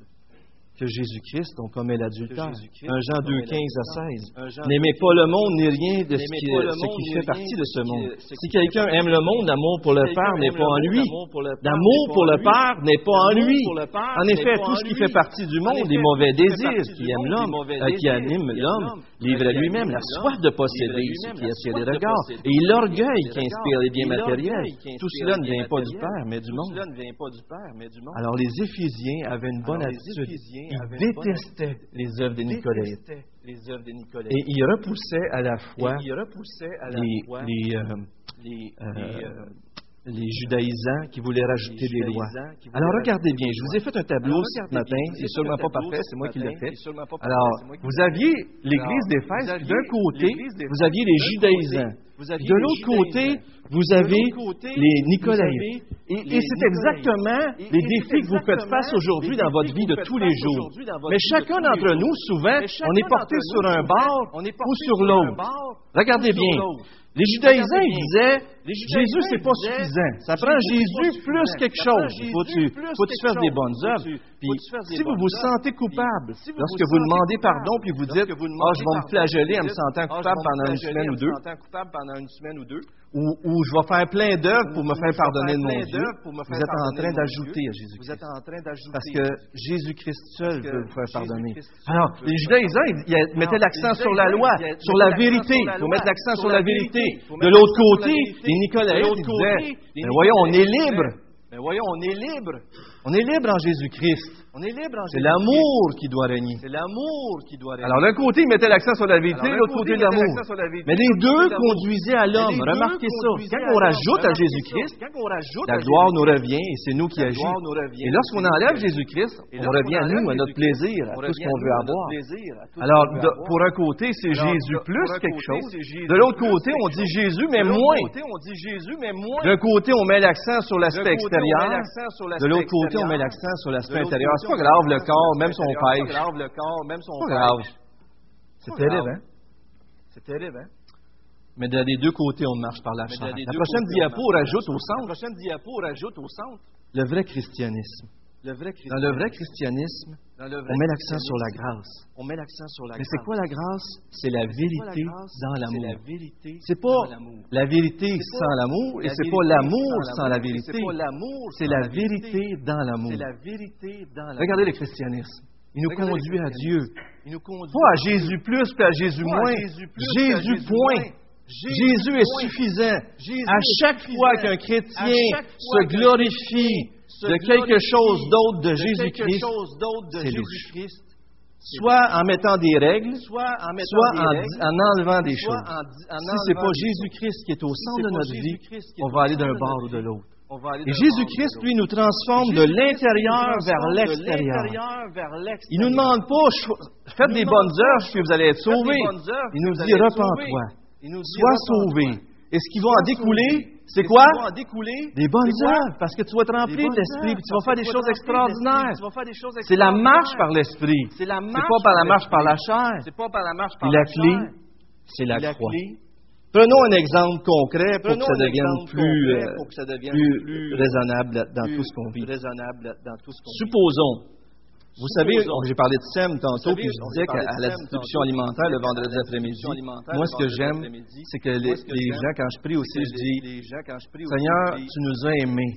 que Jésus-Christ, donc comme l'adultère. 1 Jean 2, 15 à 16. N'aimez pas le monde ni rien de ce qui, fait partie de ce monde. Si quelqu'un aime le monde, l'amour pour le Père n'est pas en lui. L'amour pour le Père n'est pas en lui. En effet, tout ce qui fait partie du monde, les mauvais euh, désirs qui aiment l'homme, qui animent l'homme, livre à lui-même la soif de posséder ce qui attire les regards et l'orgueil qui inspire les biens matériels. Tout cela ne vient pas du Père, mais du monde. Alors les Éphésiens avaient une bonne attitude il détestait les œuvres des Nicolaïtes. Et il repoussait à la fois les, euh, euh, les judaïsants qui voulaient rajouter des lois. Alors regardez bien, je vous ai fait un tableau ce matin, c'est sûrement pas parfait, c'est moi qui l'ai fait. Alors, vous aviez l'Église d'Éphèse, d'un côté, vous aviez les judaïsants, de l'autre côté, vous avez les Nicolaïens. Et, c'est exactement les défis que vous faites face aujourd'hui dans votre vie de tous les jours. Mais chacun d'entre nous, souvent, on est porté sur un bord ou sur l'autre. Regardez bien. Les judaïsants, ils disaient, Jésus, c'est pas suffisant. Ça prend Jésus plus quelque chose. Il faut que tu, tu fasses des bonnes œuvres? Puis, si vous vous sentez coupable, lorsque vous demandez pardon, puis vous dites, ah, ah, je vais me flageller en me sentant coupable pendant une semaine ou deux, ou, je vais faire plein d'œuvres pour me faire pardonner de mon Dieu, vous êtes en train d'ajouter à Jésus-Christ. Parce que Jésus-Christ seul veut vous faire pardonner. Alors, les judaïsants, ils mettaient l'accent sur la loi, sur la vérité. Il faut mettre l'accent sur la vérité. De l'autre côté, les Nicolas, ils disaient, côté, les ben voyons, on est libre. Mais voyons, on est libre. On est libre en Jésus-Christ. C'est l'amour qui doit régner. Alors d'un côté, il mettait l'accent sur la vérité, de l'autre côté, côté l'amour. Mais les deux conduisaient à l'homme. Remarquez ça. Quand on rajoute à Jésus-Christ, la gloire nous revient et c'est nous qui agissons. Et lorsqu'on enlève Jésus-Christ, on revient à nous, à notre plaisir, à tout ce qu'on veut avoir. Alors pour un côté, c'est Jésus plus quelque chose. De l'autre côté, on dit Jésus, mais moins. D'un côté, on met l'accent sur l'aspect extérieur. De l'autre côté, on met l'accent sur l'aspect intérieur pas grave le corps, même son pêche. C'est pas grave le corps, même son pas grave. C'est terrible, hein? C'est terrible, hein? Mais des deux côtés, on marche par la chair. La prochaine diapo rajoute au centre. La prochaine diapo rajoute au centre. Le vrai christianisme dans le vrai christianisme, on met l'accent sur la grâce. Mais c'est quoi la grâce? C'est la, vérité dans l'amour. C'est pas la vérité sans l'amour et c'est pas l'amour sans la vérité. C'est la vérité dans l'amour. Regardez le christianisme. Il nous conduit à Dieu. Il nous conduit pas à Jésus plus puis à Jésus moins. Jésus point. Jésus est suffisant. À chaque fois qu'un chrétien se glorifie de quelque chose d'autre de Jésus-Christ, c'est louche. Soit en mettant des règles, soit en, enlevant des choses. si ce n'est pas Jésus-Christ qui est au centre de notre vie, on va aller d'un bord ou de l'autre. Et Jésus-Christ, lui, nous transforme de l'intérieur vers l'extérieur. Il ne nous demande pas, faites des bonnes œuvres, puis vous allez être sauvés. Il nous dit, repends-toi, sois sauvé. Et ce qui va en découler, c'est quoi? ce en découler, Des bonnes œuvres, parce que tu vas te Des remplir de l'Esprit, puis tu vas faire des choses extraordinaires. C'est la marche par l'Esprit. C'est pas par la marche par la chair. C'est pas par la marche par la la clé, chair. c'est la croix. Prenons un exemple concret pour que ça un devienne exemple vous savez, j'ai parlé de SEM tantôt, puis je disais qu'à la distribution alimentaire le vendredi après-midi, moi ce que j'aime, c'est que les, gens, quand je prie aussi, je dis Seigneur, tu nous as aimés.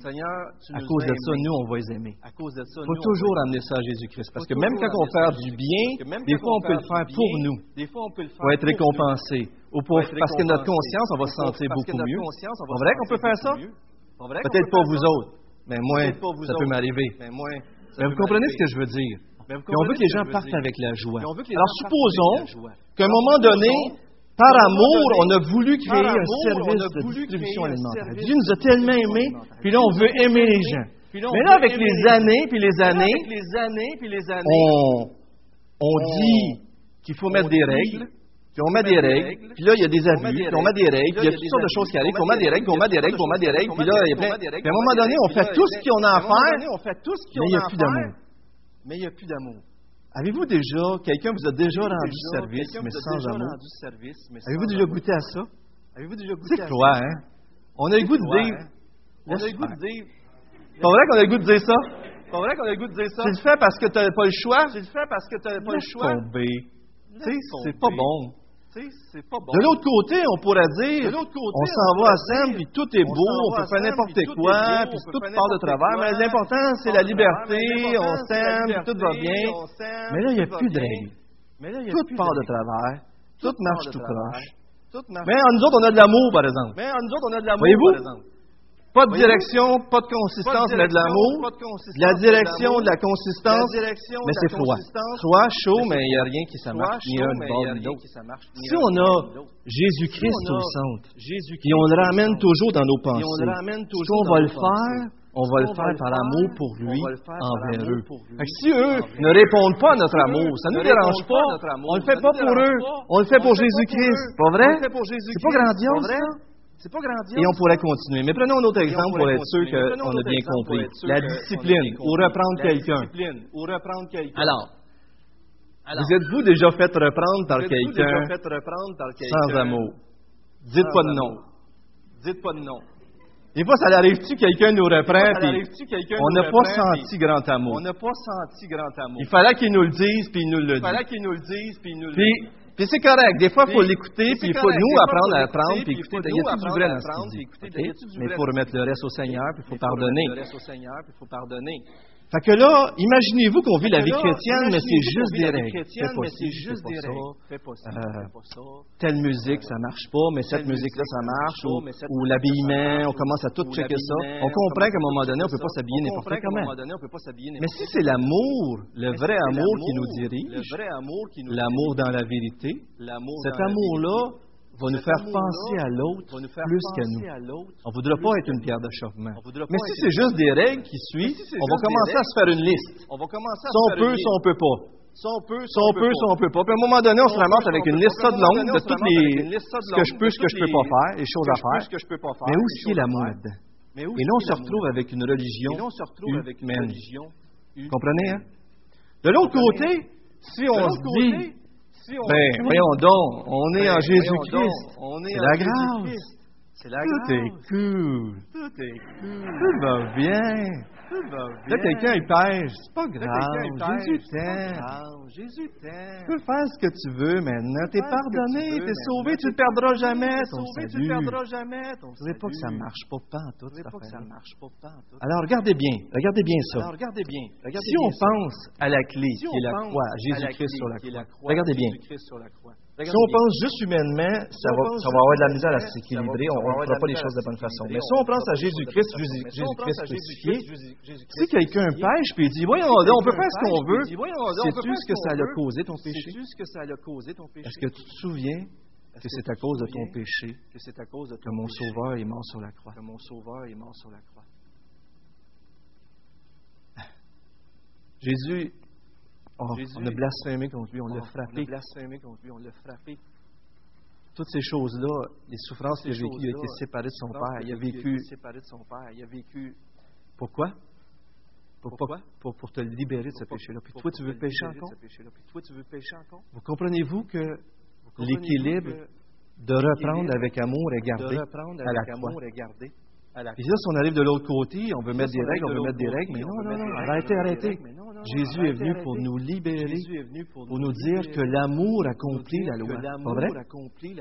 À cause de ça, nous, on va les aimer. Il faut toujours amener ça à Jésus-Christ. Parce que même quand on fait du bien, des fois on peut le faire pour nous, On pour être récompensé. Ou pour, parce que notre conscience, on va se sentir beaucoup mieux. C'est vrai qu'on peut faire ça? Peut-être pas vous autres, mais moi, ça peut m'arriver. Mais vous comprenez ce que je veux dire? Et on veut que les gens partent avec la joie. Alors supposons qu'à un moment donné, par amour, on a voulu créer un service de distribution alimentaire. Dieu nous a tellement aimés, puis là, on veut aimer les gens. Mais là, avec les années, puis les années, on dit qu'il faut mettre des règles, puis on met des règles, puis là, il y a des abus, puis on met des règles, puis il y a toutes sortes de choses qui arrivent, puis on met des règles, puis on met des règles, puis on met des règles, puis là, il y a plein. Mais à un moment donné, on fait tout ce qu'on a à faire, mais il n'y a plus d'amour. Mais il n'y a plus d'amour. Avez-vous déjà, quelqu'un vous a déjà rendu service, mais sans amour? Avez-vous déjà goûté à ça? Avez-vous déjà goûté à ça? Hein? C'est quoi, hein? On a le goût de dire. On a le goût de dire. C'est vrai qu'on a le goût de dire ça? C'est vrai qu'on a le goût de dire ça? Tu le fais parce que tu n'as pas le choix? Tu le fais parce que tu n'as pas le choix? Tomber. C'est pas bon. De l'autre côté, on pourrait dire, on s'en va à Sam, puis tout est beau, on peut faire n'importe quoi, puis tout part de travers, mais l'important, c'est la liberté, on s'aime, tout va bien. Mais là, il n'y a plus de règles. Tout part de travers, tout marche tout croche. Mais nous autres, on a de l'amour, par exemple. Mais nous autres, on a de l'amour, par exemple. Pas de direction, pas de consistance, mais de l'amour. La direction, de la consistance, mais c'est froid. Froid, chaud, mais il n'y a rien qui ça marche, ni un bord ni. Si on a Jésus-Christ au centre, et on le ramène toujours dans nos pensées, ce qu'on va le faire, on va le faire par amour pour lui, envers eux. si eux ne répondent pas à notre amour, ça ne nous dérange pas. On ne le fait pas pour eux, on le fait pour Jésus-Christ. Pas vrai? C'est pas grandiose, ça? Et on pourrait continuer. Mais prenons un autre exemple pour être sûr qu'on a bien compris. La discipline, ou reprendre quelqu'un. Alors, Alors, vous êtes-vous déjà fait reprendre par quelqu'un sans amour? Dites pas de non. Dites pas de non. Des fois, ça l'arrive-tu quelqu'un nous reprend, puis on n'a pas senti grand amour? On n'a pas senti grand amour. Il fallait qu'ils nous le disent, puis nous le disent. Il fallait qu'ils nous le disent, puis nous le disent. Puis c'est correct. Des fois, il faut l'écouter, puis il faut nous apprendre à apprendre, puis écouter, il y a du vrai dans ce qu'il dit. Mais il faut remettre le reste au Seigneur, puis il faut pardonner. Fait que là, imaginez-vous qu'on vit la vie chrétienne, mais c'est juste des règles. Pas. Telle musique, ça marche pas, mais cette musique-là, ça marche. Ou, l'habillement, on commence à tout checker ça. On comprend qu'à un moment donné, on ne peut pas s'habiller n'importe comment. Mais si c'est l'amour, le vrai amour qui nous dirige, l'amour dans la vérité, cet amour-là, va nous faire penser à l'autre plus qu'à nous. On ne voudra pas être une pierre d'achoppement. Mais si c'est juste des règles qui suivent, on va commencer à se faire une liste. Si on peut, si on ne peut pas. Si on peut, si on peut, peut pas. Puis à un moment donné, on se ramasse avec une liste longue de toutes les ce que je peux, ce que je peux pas faire, les choses à faire. Mais où Et là, on se retrouve avec une religion. Comprenez hein? De l'autre côté, si on se dit si on... Ben, voyons donc, on est ben, en Jésus-Christ. C'est la grâce. C'est la Tout est cool. Tout est cool. Tout va bien. Là, quelqu'un, il pêche. C'est pas grave. Jésus t'aime. Tu peux faire ce que tu veux maintenant. T'es pardonné. T'es sauvé. Tu ne perdras jamais ton sauvé, Tu ne perdras jamais ton salut. pas que ça ne marche pas pas tout. pas que Alors, regardez bien. Regardez bien ça. si on pense à la clé qui est la croix, Jésus-Christ sur la croix, regardez bien. Si on pense juste humainement, ça va, avoir de la misère à s'équilibrer, on ne fera pas les choses de la bonne façon. Mais si on pense à Jésus-Christ, Jésus-Christ crucifié, si quelqu'un pêche puis dit Voyons, on peut faire ce qu'on veut, sais-tu ce que ça a causé ton péché? Est-ce que tu te souviens que c'est à cause de ton péché que mon Sauveur est mort sur la croix. Jésus oh, Jésus, on a blasphémé contre lui, on l'a Oh, frappé. On a blasphémé contre lui, on l'a frappé. Toutes ces choses-là, les souffrances qu'il a vécues, il a été séparé de son Non, Père. Il a vécu. été séparé de son père. Il a vécu. Pourquoi? Pour, Pourquoi? pour, pour te libérer de ce péché-là. Puis toi, tu veux pécher encore? Vous comprenez-vous que l'équilibre de reprendre avec amour est gardé de reprendre à la croix? Puis là, si on arrive de l'autre côté, on veut mettre des règles, on veut mettre des règles, mais côté, non, Jésus est venu pour nous libérer, pour nous dire que l'amour accomplit la loi.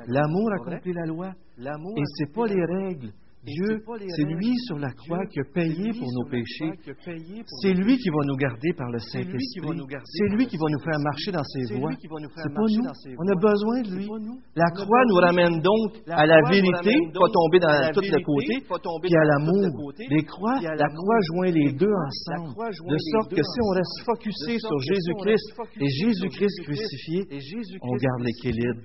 L'amour accomplit la loi. Et ce n'est pas les règles, Dieu, c'est lui sur la croix qui a payé pour nos péchés. C'est lui qui va nous garder par le Saint-Esprit. C'est lui qui va nous faire marcher dans ses voies. C'est pas nous. On a besoin de lui. La croix nous ramène donc à la vérité, pas tomber dans tout le côté, puis à l'amour. Les croix, la croix joint les deux ensemble, de sorte que si on reste focusé sur Jésus-Christ et Jésus-Christ crucifié, on garde l'équilibre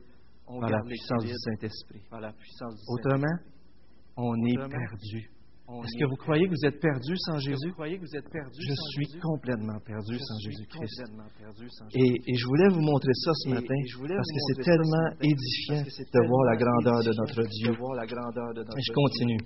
par la puissance du Saint-Esprit. Autrement, on est perdu. Est-ce que vous croyez que vous êtes perdu sans Jésus? Je suis complètement perdu sans Jésus-Christ. Et, je voulais vous montrer ça ce matin parce que c'est tellement édifiant de voir la grandeur de notre Dieu. Et je continue.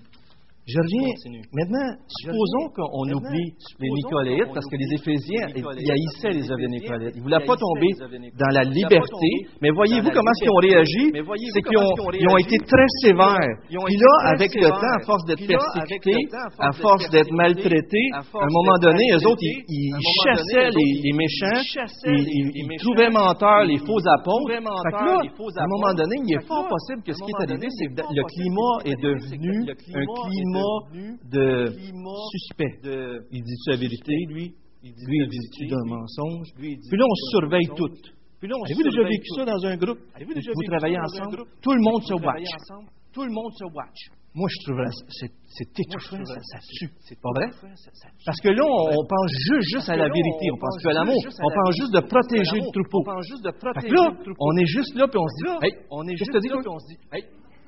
Je reviens. Maintenant, supposons qu'on oublie les Nicolaïtes parce que les Éphésiens ils haïssaient les œuvres des Nicolaïtes. Ils ne voulaient pas tomber dans la liberté, mais voyez-vous comment ils ont réagi? C'est qu'ils ont, été très sévères. Puis là, avec le temps, à force d'être persécutés, à force d'être maltraités, à un moment donné, eux autres, ils, chassaient les, méchants, ils, trouvaient menteurs les faux apôtres. Fait que là, à un moment donné, il est fort possible que ce qui est arrivé, c'est que le climat est devenu un climat de suspect. Il dit sa vérité, lui. Il dit, lui, il dit d'un mensonge. Puis là, on surveille tout. Avez-vous déjà vécu ça dans un groupe? Vous, travaillez ensemble? Tout le monde se watch. Tout le monde se watch. Moi, je trouve c'est étouffant, ça, ça tue. C'est pas vrai? Parce que là, on, pense juste, à la vérité, on pense plus à l'amour, on pense juste de protéger le troupeau. Là, on est juste là, puis on se dit, hey, qu'est-ce que tu dis, toi?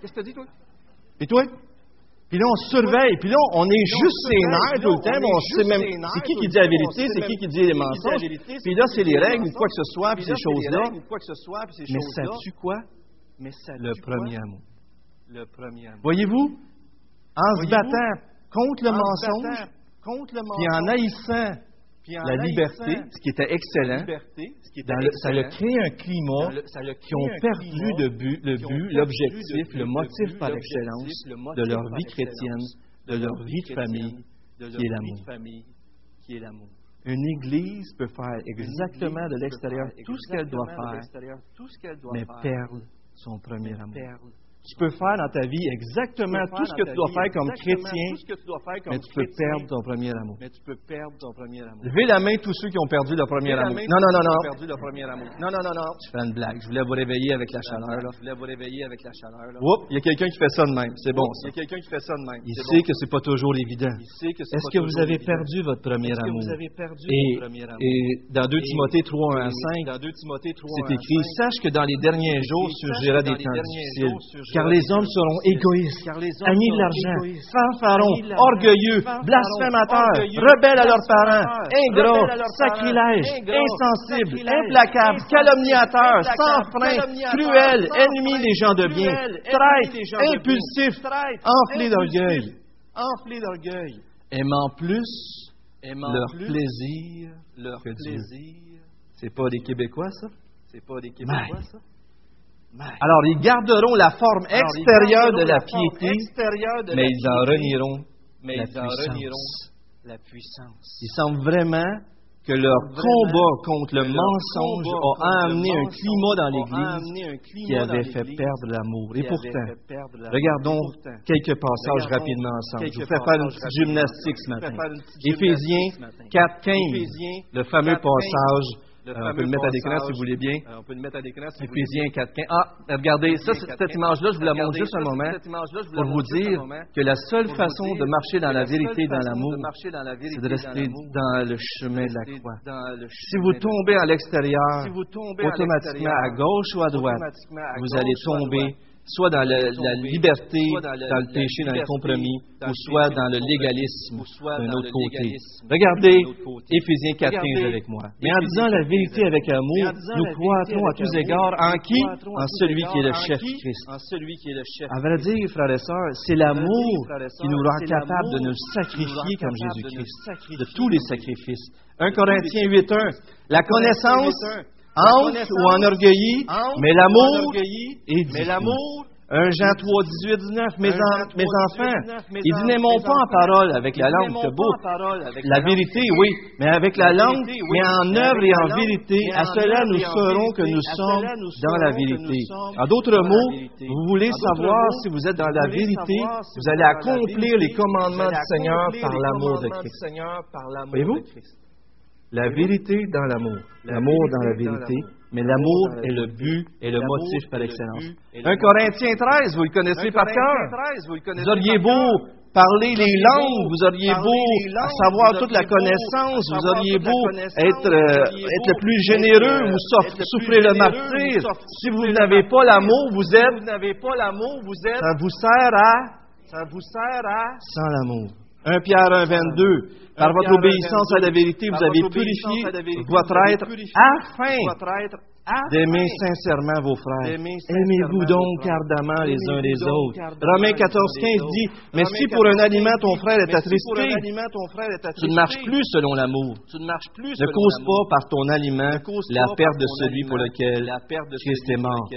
Qu'est-ce que tu dis, toi? Et toi? Puis là, on surveille. Puis là, on est juste ses nerfs tout le temps, on sait même c'est qui qui dit la vérité, c'est qui qui dit les mensonges. Puis là, c'est les règles ou quoi que ce soit, puis ces choses-là. Mais sais-tu quoi? Le premier amour. Voyez-vous, en se battant contre le mensonge, puis en haïssant la liberté, ce qui était excellent, ça a créé un climat qui ont perdu le but, l'objectif, le motif par excellence de leur vie chrétienne, de leur vie de famille, qui est l'amour. Une église peut faire exactement de l'extérieur tout ce qu'elle doit faire, mais perdre son premier amour. Tu peux faire dans ta vie exactement tout ce que tu dois faire comme chrétien, mais tu peux perdre ton premier amour. Levez la main tous ceux qui ont perdu leur premier amour. Non, non, non, non. Non, non, non, non. Je fais une blague. Je voulais vous réveiller avec la chaleur. Là. Je voulais vous réveiller avec la chaleur. Il y a quelqu'un qui fait ça de même. C'est bon. Il y a quelqu'un qui fait ça de même. Il sait que c'est pas toujours évident. Est-ce que vous avez perdu votre premier amour? Et dans 2 Timothée 3, 1 5, c'est écrit Sache que dans les derniers jours surgira des temps difficiles car les hommes seront égoïstes, amis de l'argent, fanfarons, orgueilleux, blasphémateurs, rebelles à leurs parents, ingrats, sacrilèges, insensibles, implacables, calomniateurs, sans frein, cruels, ennemis des gens de bien, traîtres, impulsifs, enflés d'orgueil. Aimant plus leur plaisir, leur plaisir. C'est pas des Québécois, ça? C'est pas des Québécois, ça? Alors ils garderont la forme extérieure de la piété, mais ils en renieront la puissance. Il semble vraiment que leur combat contre le mensonge a amené un climat dans l'Église qui avait fait perdre l'amour. Et pourtant, regardons quelques passages rapidement ensemble. Je vous fais faire une petite gymnastique ce matin. Éphésiens 4, 15, le fameux passage euh, euh, on peut le mettre à l'écran si vous voulez bien. Alors, on peut le 4, Ah, regardez, ça, cette image-là, je vous la montre juste un moment pour vous dire que la seule façon de marcher dans la vérité, dans l'amour, c'est de rester dans le chemin de la croix. Si vous tombez à l'extérieur, automatiquement à gauche ou à droite, vous allez tomber soit dans la liberté, dans le péché, dans le compromis, ou soit dans le légalisme d'un autre côté. Regardez Éphésiens 4.15 avec moi. Mais en disant la vérité avec amour, nous croîtrons à tous égards en qui? En celui qui est le chef Christ. À vrai dire, frères et sœurs, c'est l'amour qui nous rend capable de nous sacrifier comme Jésus-Christ, de tous les sacrifices. 1 Corinthiens 8.1 La connaissance Ange ou enorgueilli, mais l'amour est 1 Jean 3, 18, 19, mes, enfants, 19, mes ils n'aimons pas en parole avec la langue, c'est beau. La vérité, oui, mais avec la langue, mais en œuvre et en vérité, à cela nous saurons que nous sommes dans la vérité. En d'autres mots, vous voulez savoir si vous êtes dans la vérité, vous allez accomplir les commandements du Seigneur par l'amour de Christ. Voyez-vous? La vérité dans l'amour. L'amour dans la vérité. Mais l'amour est le but et le motif par excellence. 1 Corinthiens 13, vous le connaissez par cœur. Vous auriez beau parler les langues, vous auriez beau savoir toute la connaissance, vous auriez euh, beau être, le plus généreux, vous souffrez le martyr. Si vous n'avez pas l'amour, vous êtes. Ça vous sert à. Ça vous sert à. Sans l'amour. 1 Pierre 1, 22. Par votre obéissance à la vérité, vous avez purifié votre être afin d'aimer sincèrement vos frères. Aimez-vous donc ardemment les uns les autres. Romains 14, 15 dit, mais si pour un aliment ton frère est attristé, tu ne marches plus selon l'amour. Ne cause pas par ton aliment la perte de celui pour lequel Christ est mort.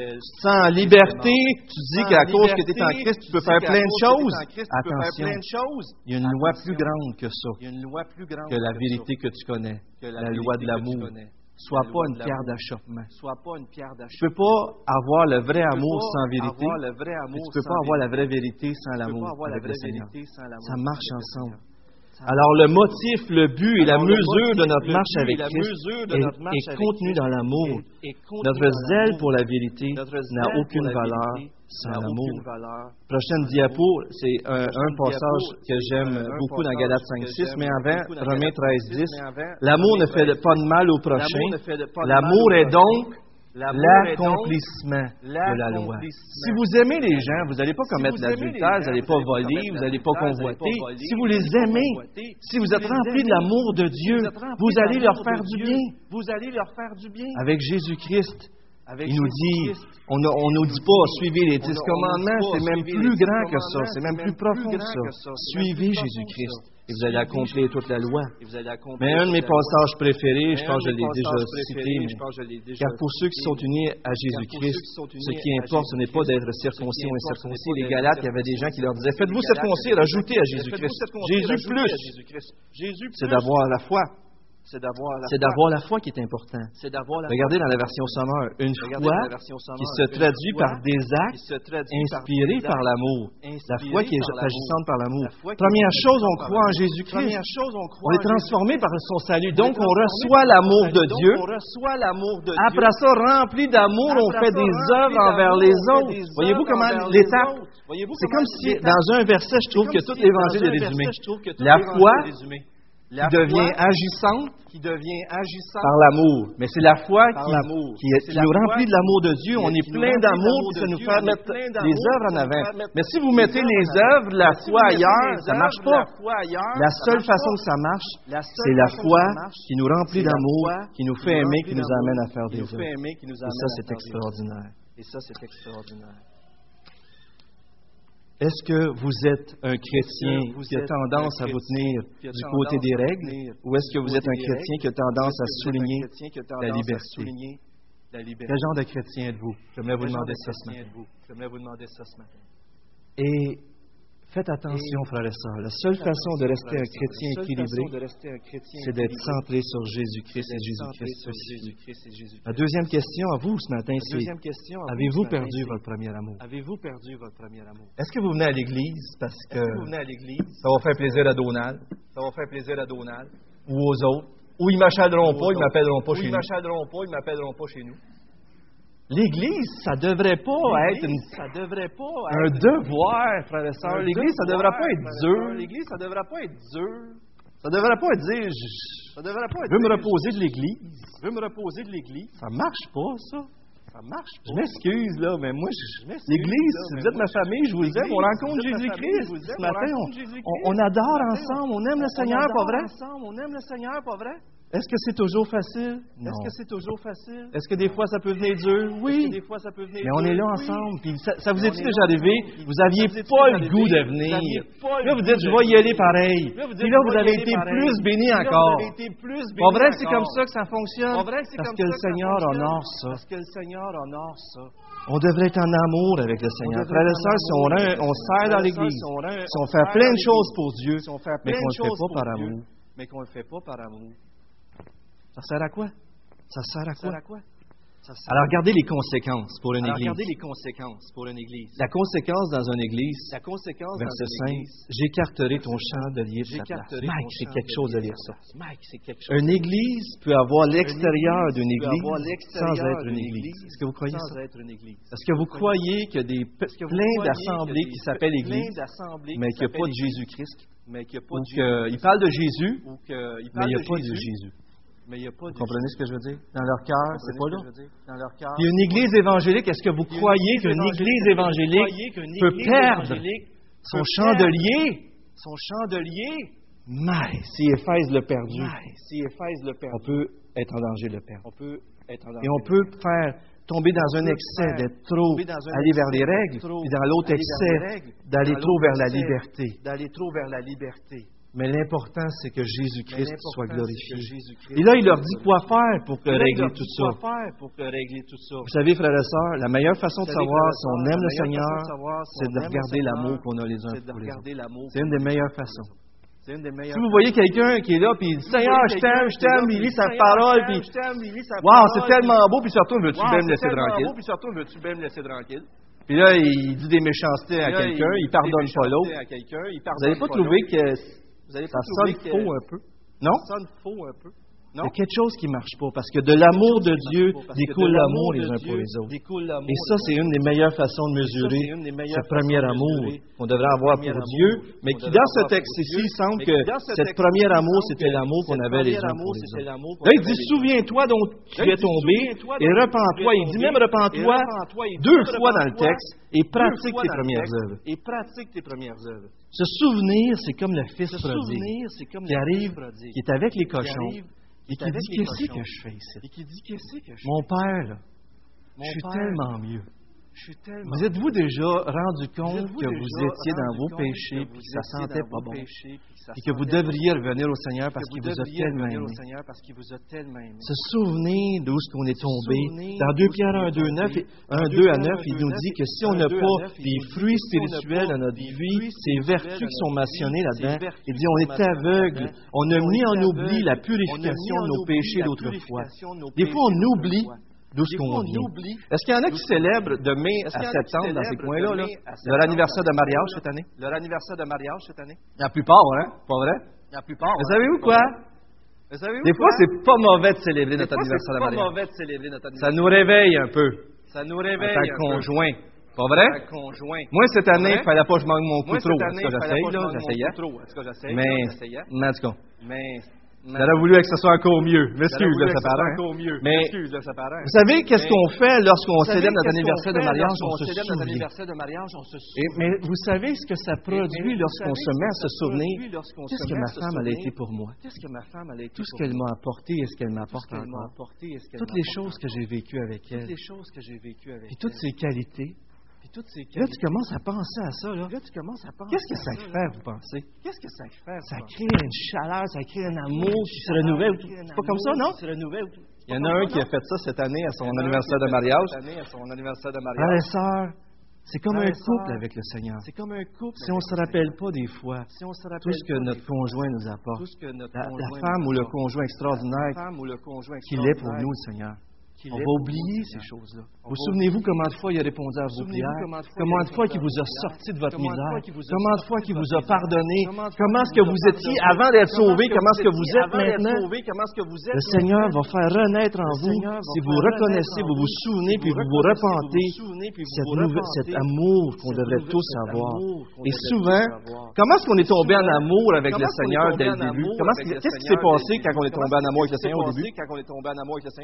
Sans liberté, tu dis qu'à cause que tu es en Christ, tu peux faire plein de choses. Attention, il y a une loi plus grande que ça que la vérité que tu connais, la, loi de l'amour, soit pas une pierre d'achoppement. Tu ne peux pas avoir le vrai amour sans vérité. Tu ne peux pas avoir la vraie vérité sans l'amour avec le Seigneur. Ça marche ensemble. Alors le motif, le but et la mesure de notre marche avec Christ est, contenu dans l'amour. Notre zèle pour la vérité n'a aucune valeur sans amour. Prochaine diapo, c'est un, passage que j'aime beaucoup dans Galates 5.6, mais avant, Romains 13.10, l'amour ne fait pas de mal au prochain, l'amour est donc l'accomplissement de la loi. Si vous aimez les gens, vous n'allez pas commettre l'adultère, vous n'allez pas voler, vous n'allez pas convoiter. Si vous les aimez, si vous êtes remplis de l'amour de Dieu, vous allez leur faire du bien. Avec Jésus-Christ, il nous dit, on ne nous dit pas, suivez les dix commandements, c'est même plus grand que ça, c'est même plus profond que ça. Suivez Jésus-Christ et vous allez accomplir toute la loi. Mais un de mes passages préférés, je pense que je l'ai déjà cité, car pour ceux qui sont unis à Jésus-Christ, ce qui importe, ce n'est pas d'être circoncis ou incirconcis. Les Galates, il y avait des gens qui leur disaient, faites-vous circoncis, ajoutez à Jésus-Christ. Jésus plus, c'est d'avoir la foi. C'est d'avoir la, foi qui est important. Regardez dans la version sommaire, une foi qui se traduit par des actes inspirés par, par l'amour. La foi qui est agissante par l'amour. Première chose, on croit en Jésus-Christ. On est transformé par son salut. Donc, on reçoit l'amour de Dieu. Après ça, rempli d'amour, on fait des œuvres envers les autres. Voyez-vous comment l'étape... C'est comme si, dans un verset, je trouve que tout l'Évangile est résumé. La foi qui devient agissante, par l'amour. Mais c'est la foi qui, nous remplit de l'amour de Dieu. On est plein d'amour pour nous faire mettre les œuvres en avant. Mais si vous mettez les œuvres, la foi ailleurs, ça ne marche pas. La seule façon que ça marche, c'est la foi qui nous remplit d'amour, qui nous fait aimer, qui nous amène à faire des œuvres. Et ça, c'est extraordinaire. Et ça, c'est extraordinaire. Est-ce que vous êtes un chrétien qui a tendance à vous tenir du côté des règles ou est-ce que vous êtes un chrétien qui a tendance à souligner la liberté? Quel genre de chrétien êtes-vous? J'aimerais vous demander ça ce matin. Et Faites attention, frères et sœurs. La seule façon de rester un chrétien équilibré, c'est d'être centré sur Jésus-Christ et Jésus-Christ La deuxième question à vous ce matin, c'est avez-vous perdu votre premier amour? Est-ce que vous venez à l'Église parce que ça va faire plaisir à Donald? Ça va faire plaisir à Donald. Ou aux autres? Ou ils ne m'achèteront pas, ils pas, ils ne m'appelleront pas chez nous. L'Église, ça ne devrait pas être un devoir, frère. et sœurs. L'Église, ça ne devrait pas être dur. L'Église, ça ne devrait pas être dur. Ça ne devrait pas dire, je, ça je veux me reposer de l'Église. Je veux me reposer de l'Église. Ça marche pas, ça. Ça marche pas. Je m'excuse, là, mais moi, l'Église, si vous êtes ma famille, je vous aime, on rencontre Jésus-Christ. Ce matin, on, adore ensemble, on aime le Seigneur, pas vrai? On aime le Seigneur, pas vrai? Est-ce que c'est toujours facile? Est-ce que c'est toujours facile? Est-ce que des fois ça peut venir dur? Oui. Des fois, ça peut venir mais on est là ensemble. Puis ça, vous est-il déjà arrivé? Vous n'aviez pas le goût de venir. Là, vous dites, je vais y aller pareil. Puis là, vous avez été plus béni encore. En vrai, c'est comme ça que ça fonctionne. Parce que le Seigneur honore ça. Parce que le Seigneur honore ça. On devrait être en amour avec le Seigneur. Frères et sœurs, si on, on sert dans l'Église, si on fait plein de choses pour Dieu, mais qu'on ne le fait pas par amour. Mais qu'on ne le fait pas par amour. Ça sert à quoi? Ça sert à quoi? Alors, regardez les conséquences pour une église. Regardez les conséquences pour une église. La conséquence dans une église. Verset dans 5. J'écarterai ton champ de lire sa place. Mike, c'est quelque chose de lire ça. Mike, c'est quelque chose. Une église peut avoir l'extérieur d'une église sans être une église. Est-ce que vous croyez ça? Est-ce que vous croyez que des plein d'assemblées qui s'appellent église, mais qu'il n'y a pas de Jésus-Christ? Mais qu'il. Il parle de Jésus, mais il n'y a pas de Jésus. Mais y a pas vous comprenez ce que je veux dire? Dans leur cœur, c'est pas là. Dans leur il y a une église évangélique. Est-ce que vous croyez qu'une église évangélique peut perdre son chandelier? Son chandelier? Mais si Éphèse le perdu, si le on peut être en danger le perdre. On peut être en danger Et on peut faire tomber dans un excès d'être trop aller vers les règles, et dans l'autre excès d'aller trop vers la liberté. D'aller trop vers la liberté. Mais l'important, c'est que Jésus-Christ soit glorifié. Et là, il leur dit quoi faire pour que régler tout ça? Vous savez, frères et sœurs, la meilleure façon de savoir si on aime le Seigneur, c'est de regarder l'amour qu'on a les uns pour les autres. C'est une des meilleures façons. Si vous voyez quelqu'un qui est là, puis il dit Seigneur, je t'aime, je t'aime, il lit sa parole, puis Waouh, c'est tellement beau, puis surtout, veux-tu bien me laisser tranquille? Puis surtout, veux-tu bien me laisser tranquille? Puis là, il dit des méchancetés à quelqu'un, il pardonne pas l'autre. Vous n'avez pas trouvé que vous allez ça sonne que... faux un peu. Non? Ça sonne faux un peu. Il y a quelque chose qui ne marche pas, parce que de l'amour de Dieu découle l'amour les uns pour les autres. Et ça, c'est une des meilleures façons de mesurer ce premier amour qu'on devrait avoir pour Dieu, mais qui, dans ce texte ici, semble que ce premier amour, c'était l'amour qu'on avait les uns pour les autres. Là, il dit Souviens-toi dont tu es tombé et repens-toi. Il dit même Repens-toi deux fois dans le texte et pratique tes premières œuvres. Et pratique tes premières œuvres. Se souvenir, c'est comme le fils prodigue qui arrive, qui est avec les cochons, et qui dit Qu'est-ce que je fais ici? Et qui dit Qu'est-ce que je fais Mon père, là, je suis tellement mieux. Vous êtes-vous déjà rendu compte que vous étiez dans vos péchés et que ça sentait pas bon? et que vous devriez revenir au Seigneur parce qu'il vous, a tellement aimé. Se souvenir d'où est-ce qu'on est tombé. Dans 2 Pierre 1, 2, 9, 1, 2 à 9, il nous dit que si on n'a pas des fruits spirituels dans notre vie, ces vertus qui sont eh mentionnées là-dedans, il dit on est aveugle, on a mis en oubli la purification de nos péchés d'autrefois. Des fois, on oublie d'où ce qu'on vient. Est-ce qu'il y en a qui célèbrent de mai à septembre dans ces coins-là, leur anniversaire de mariage cette année? Leur anniversaire de mariage cette année? La plupart, hein? Pas vrai? La plupart. Hein? Mais savez-vous quoi? Des fois, c'est pas mauvais de célébrer notre anniversaire de mariage. pas mauvais de célébrer notre anniversaire. Ça nous réveille un peu. Ça nous réveille. En conjoint. Pas vrai? Moi, cette année, il ne fallait pas que je manque mon coup trop. Est-ce que j'essaye, là? J'essayais. Mais, en tout. J'aurais voulu que ce soit encore mieux. M'excuse de sa parole. Mais vous savez, qu'est-ce qu'on fait lorsqu'on célèbre notre anniversaire de mariage? On se souvient. Mais vous savez ce que ça produit lorsqu'on se met à se souvenir? Qu'est-ce que ma femme a été pour moi? Tout ce qu'elle m'a apporté et ce qu'elle m'apporte encore. Toutes les choses que j'ai vécues avec elle. Et toutes ses qualités. Là, tu commences à penser à ça. Là, là tu commences à penser Qu'est-ce que ça, fait, vous pensez? Qu'est-ce que ça fait? Ça crée une chaleur, ça crée un amour qui se renouvelle. C'est pas comme ça, non? Se renouvelle. Il y en a un qui a fait ça cette année à son anniversaire de mariage. Cette année à son anniversaire de mariage. C'est comme un couple avec le Seigneur. C'est comme un couple. Si on ne se rappelle pas des fois, si on se tout ce que notre conjoint nous apporte, la, femme ou le conjoint extraordinaire qu'il est pour nous, le Seigneur. On va oublier ces choses-là. Vous, vous souvenez-vous comment de fois il a répondu à vos prières? Comment de fois qu'il vous a sorti de votre misère? Comment de fois qu'il vous a pardonné? Comment est-ce que vous étiez avant d'être sauvé? Comment est-ce que vous êtes maintenant? Le Seigneur va faire renaître en vous si vous reconnaissez, vous vous souvenez, puis vous vous repentez cet amour qu'on devrait tous avoir. Et souvent, comment est-ce qu'on est tombé en amour avec le Seigneur dès le début? Qu'est-ce qui s'est passé quand on est tombé en amour avec le Seigneur au début?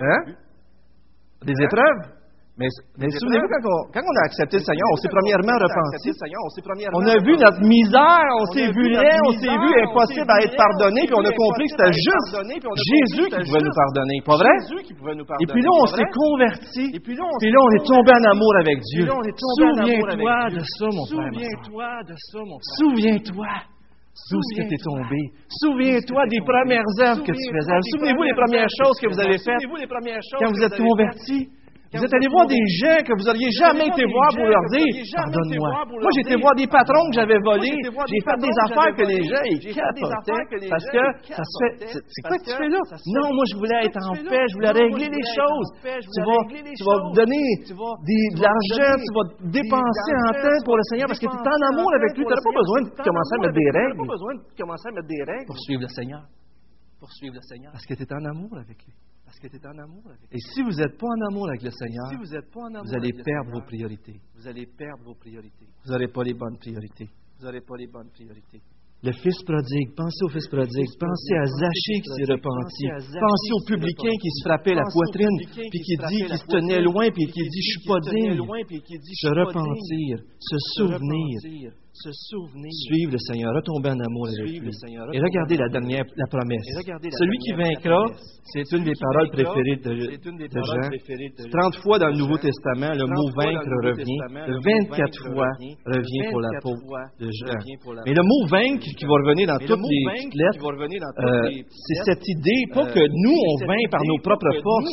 Hein? Des épreuves? Mais, mais souvenez-vous, quand on, quand on a accepté le Seigneur, on s'est premièrement repenti. On a vu notre misère, on s'est vu laid, on s'est vu impossible à être pardonné, puis on a compris que c'était juste Jésus qui pouvait nous pardonner, pas vrai? Et puis là, on s'est converti. Et puis là, on est tombé en amour avec Dieu. Souviens-toi de ça, mon frère. Souviens-toi de ça, mon frère. Souviens-toi d'où ce que tu es tombé? Souviens-toi des premières œuvres que tu faisais. Souvenez-vous des premières choses que vous avez faites quand vous êtes convertis. Vous êtes allé voir des gens que vous n'auriez jamais été voir pour leur dire Pardonne-moi. Moi, j'ai été voir des patrons que j'avais volés. j'ai fait des affaires que les gens ils capotaient. Parce que ils ça se fait. capotaient. C'est quoi que tu fais là? Non, moi, je voulais être en tu paix. Je voulais régler les choses. Tu vas, tu donner Tu de l'argent, tu vas dépenser en temps tu pour le Seigneur parce que tu es en amour avec lui. Tu n'as pas besoin de commencer à mettre des pas règles besoin de commencer à mettre des règles pour suivre le Seigneur. pour suivre le Seigneur. Parce que tu es en amour avec lui. Parce que tu es en amour avec Et si vous n'êtes pas en amour avec le Seigneur, Si vous n'êtes pas en amour vous allez perdre Seigneur, vos priorités. Vous allez perdre vos priorités. Vous n'aurez pas les bonnes priorités. Vous n'aurez pas les bonnes priorités. Le fils prodigue, pensez au fils prodigue, pensez à Zachée qui s'est repenti, Pensez au publicain qui se frappait la poitrine, puis qui dit, frappait qui la se tenait loin, puis qui dit, je suis pas digne. Se repentir, se souvenir, se souvenir, suivre le Seigneur, retomber en amour avec lui. Et regardez la dernière, la promesse. La Celui qui vaincra, c'est une des paroles préférées de, Jean. préférées de 30 fois dans le Nouveau. Testament, le 30 mot vaincre revient. Testament, Le le mot 24 vaincre fois revient. pour 24 l'apôtre fois de Jean. Mais le mot vaincre qui va revenir dans toutes les lettres, euh, c'est cette idée, pas euh, que nous on vainc par nos pas propres forces,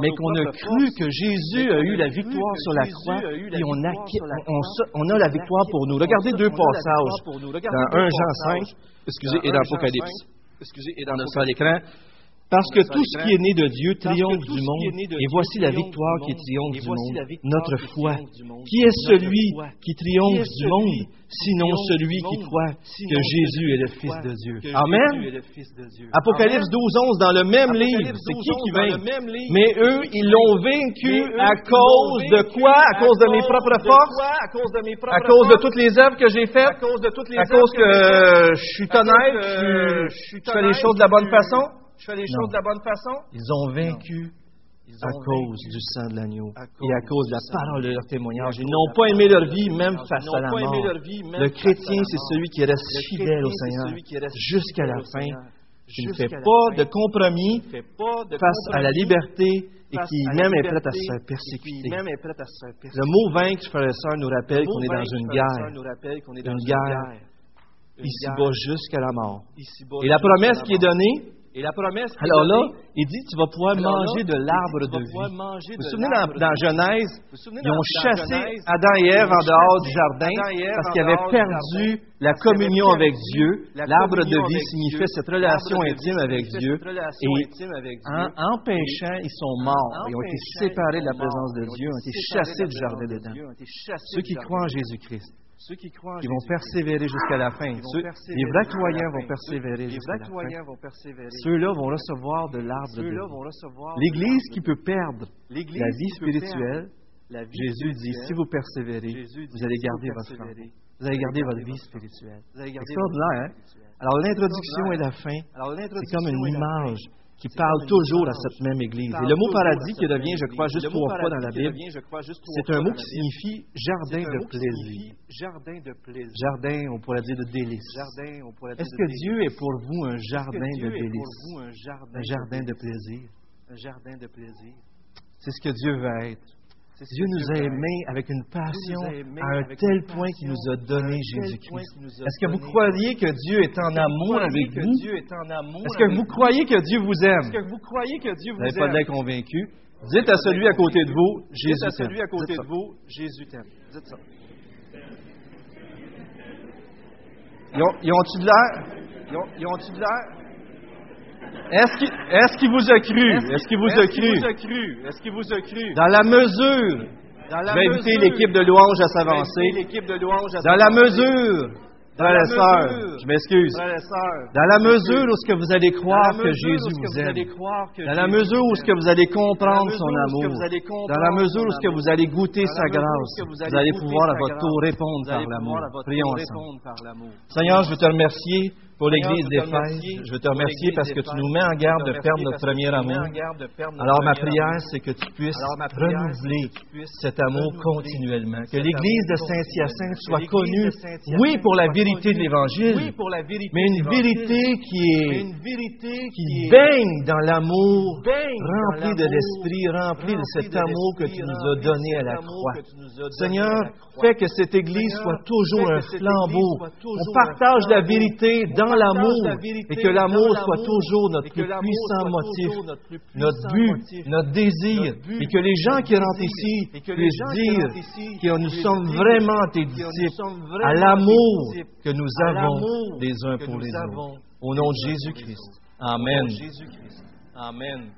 mais qu'on a cru que Jésus a eu la victoire sur la croix, la et on a, la on a la victoire pour nous. Regardez deux passages dans 1 Jean 5, excusez, et dans Apocalypse. Excusez, et On dans a ça à l'écran. Parce que tout ce qui est né de Dieu triomphe du monde, et voici la victoire qui triomphe du monde, notre foi. Qui est celui qui triomphe du monde, sinon celui qui croit que Jésus est le Fils de Dieu? Amen. Apocalypse 12, 11, dans le même livre, c'est qui qui vainc? Mais eux, ils l'ont vaincu à cause de quoi? À cause de mes propres forces? À cause de toutes les œuvres que j'ai faites? À cause que je suis honnête, je, fais les choses de la bonne façon? Je fais les Non. choses de la bonne façon? Ils ont vaincu Ils à cause du sang de l'agneau et à cause de la parole de leur témoignage. Ils n'ont pas aimé leur vie, même face à la mort. Le chrétien, c'est celui qui reste Le fidèle au Seigneur jusqu'à la fin, qui ne fait pas de compromis face à la liberté et qui même est prêt à se faire persécuter. Le mot vaincre, frères et sœurs, nous rappelle qu'on est dans une guerre, Une guerre. ici-bas jusqu'à la mort. Et la promesse qui est donnée, Et la promesse qui est alors là, il dit, tu vas pouvoir manger de l'arbre de vie. Vous vous souvenez dans. Genèse, ils ont chassé Adam et Ève en dehors du jardin parce qu'ils avaient perdu la communion avec Dieu. la L'arbre de vie signifiait cette relation intime avec Dieu. Et en, en péchant, ils sont morts. Ils ont été séparés de la présence de. Dieu, Ils ont été chassés du jardin d'Éden. Ceux qui croient en. Jésus-Christ, Ceux qui croient en ils vont persévérer jusqu'à la fin. Ceux- les vrais croyants vont persévérer jusqu'à la fin. Ceux-là vont recevoir de l'arbre de vie. L'Église qui peut perdre la vie spirituelle, Jésus dit, si vous persévérez, vous allez garder votre foi. Vous allez garder votre vie spirituelle. Extraordinaire, hein? Alors l'introduction et la fin, c'est comme une image qui parle toujours à cette même Église. Et le mot paradis qui revient, je crois, juste trois fois dans la Bible, c'est un mot qui signifie jardin de plaisir. Jardin on pourrait dire de délices. Est-ce que. Dieu est pour vous un jardin de délices? un jardin, de plaisir. Un jardin de plaisir. C'est ce que Dieu veut être. Dieu nous a aimés avec une passion à un tel point qu'il nous a donné Jésus-Christ. Est-ce que vous croyez que Dieu est en amour avec vous? Est-ce que vous croyez que Dieu vous aime? vous n'avez pas l'air convaincu. Dites à celui à côté de vous, Dites Jésus à t'aime. celui à côté Dites de ça. vous, Jésus t'aime. Dites ça. Ils ont- ils ont-tu de l'air? Ils ont- Ils ont-tu de l'air? Est-ce qu'il vous a cru? Est-ce qu'il vous a vous cru? a cru? Est-ce qu'il vous a cru? Dans la mesure, Dans la je vais inviter l'équipe de louange à s'avancer. Dans la mesure, frères et sœurs, je m'excuse. Dans la mesure où ce que vous allez croire que Jésus vous aime. Dans la mesure où vous ce que aime. vous allez comprendre son amour. Dans la mesure où ce que vous allez goûter sa grâce, vous allez pouvoir à votre tour répondre par l'amour. Prions ensemble. Seigneur, je veux te remercier Pour l'Église d'Éphèse, je veux te remercier parce que tu nous mets en garde de perdre notre premier amour. Alors ma prière, c'est que tu puisses renouveler cet amour continuellement. Que l'Église de Saint-Hyacinthe soit connue, oui, pour la vérité de l'Évangile, mais une vérité qui est qui baigne dans l'amour, rempli de l'Esprit, rempli de cet amour que tu nous as donné à la croix. Seigneur, fais que cette Église soit toujours un flambeau. On partage la vérité dans l'amour et que l'amour soit toujours notre plus puissant motif, notre but, notre désir, et que les gens qui rentrent ici puissent dire que nous sommes vraiment tes disciples à l'amour que nous avons les uns pour les autres. Au nom de Jésus-Christ. Amen. Amen.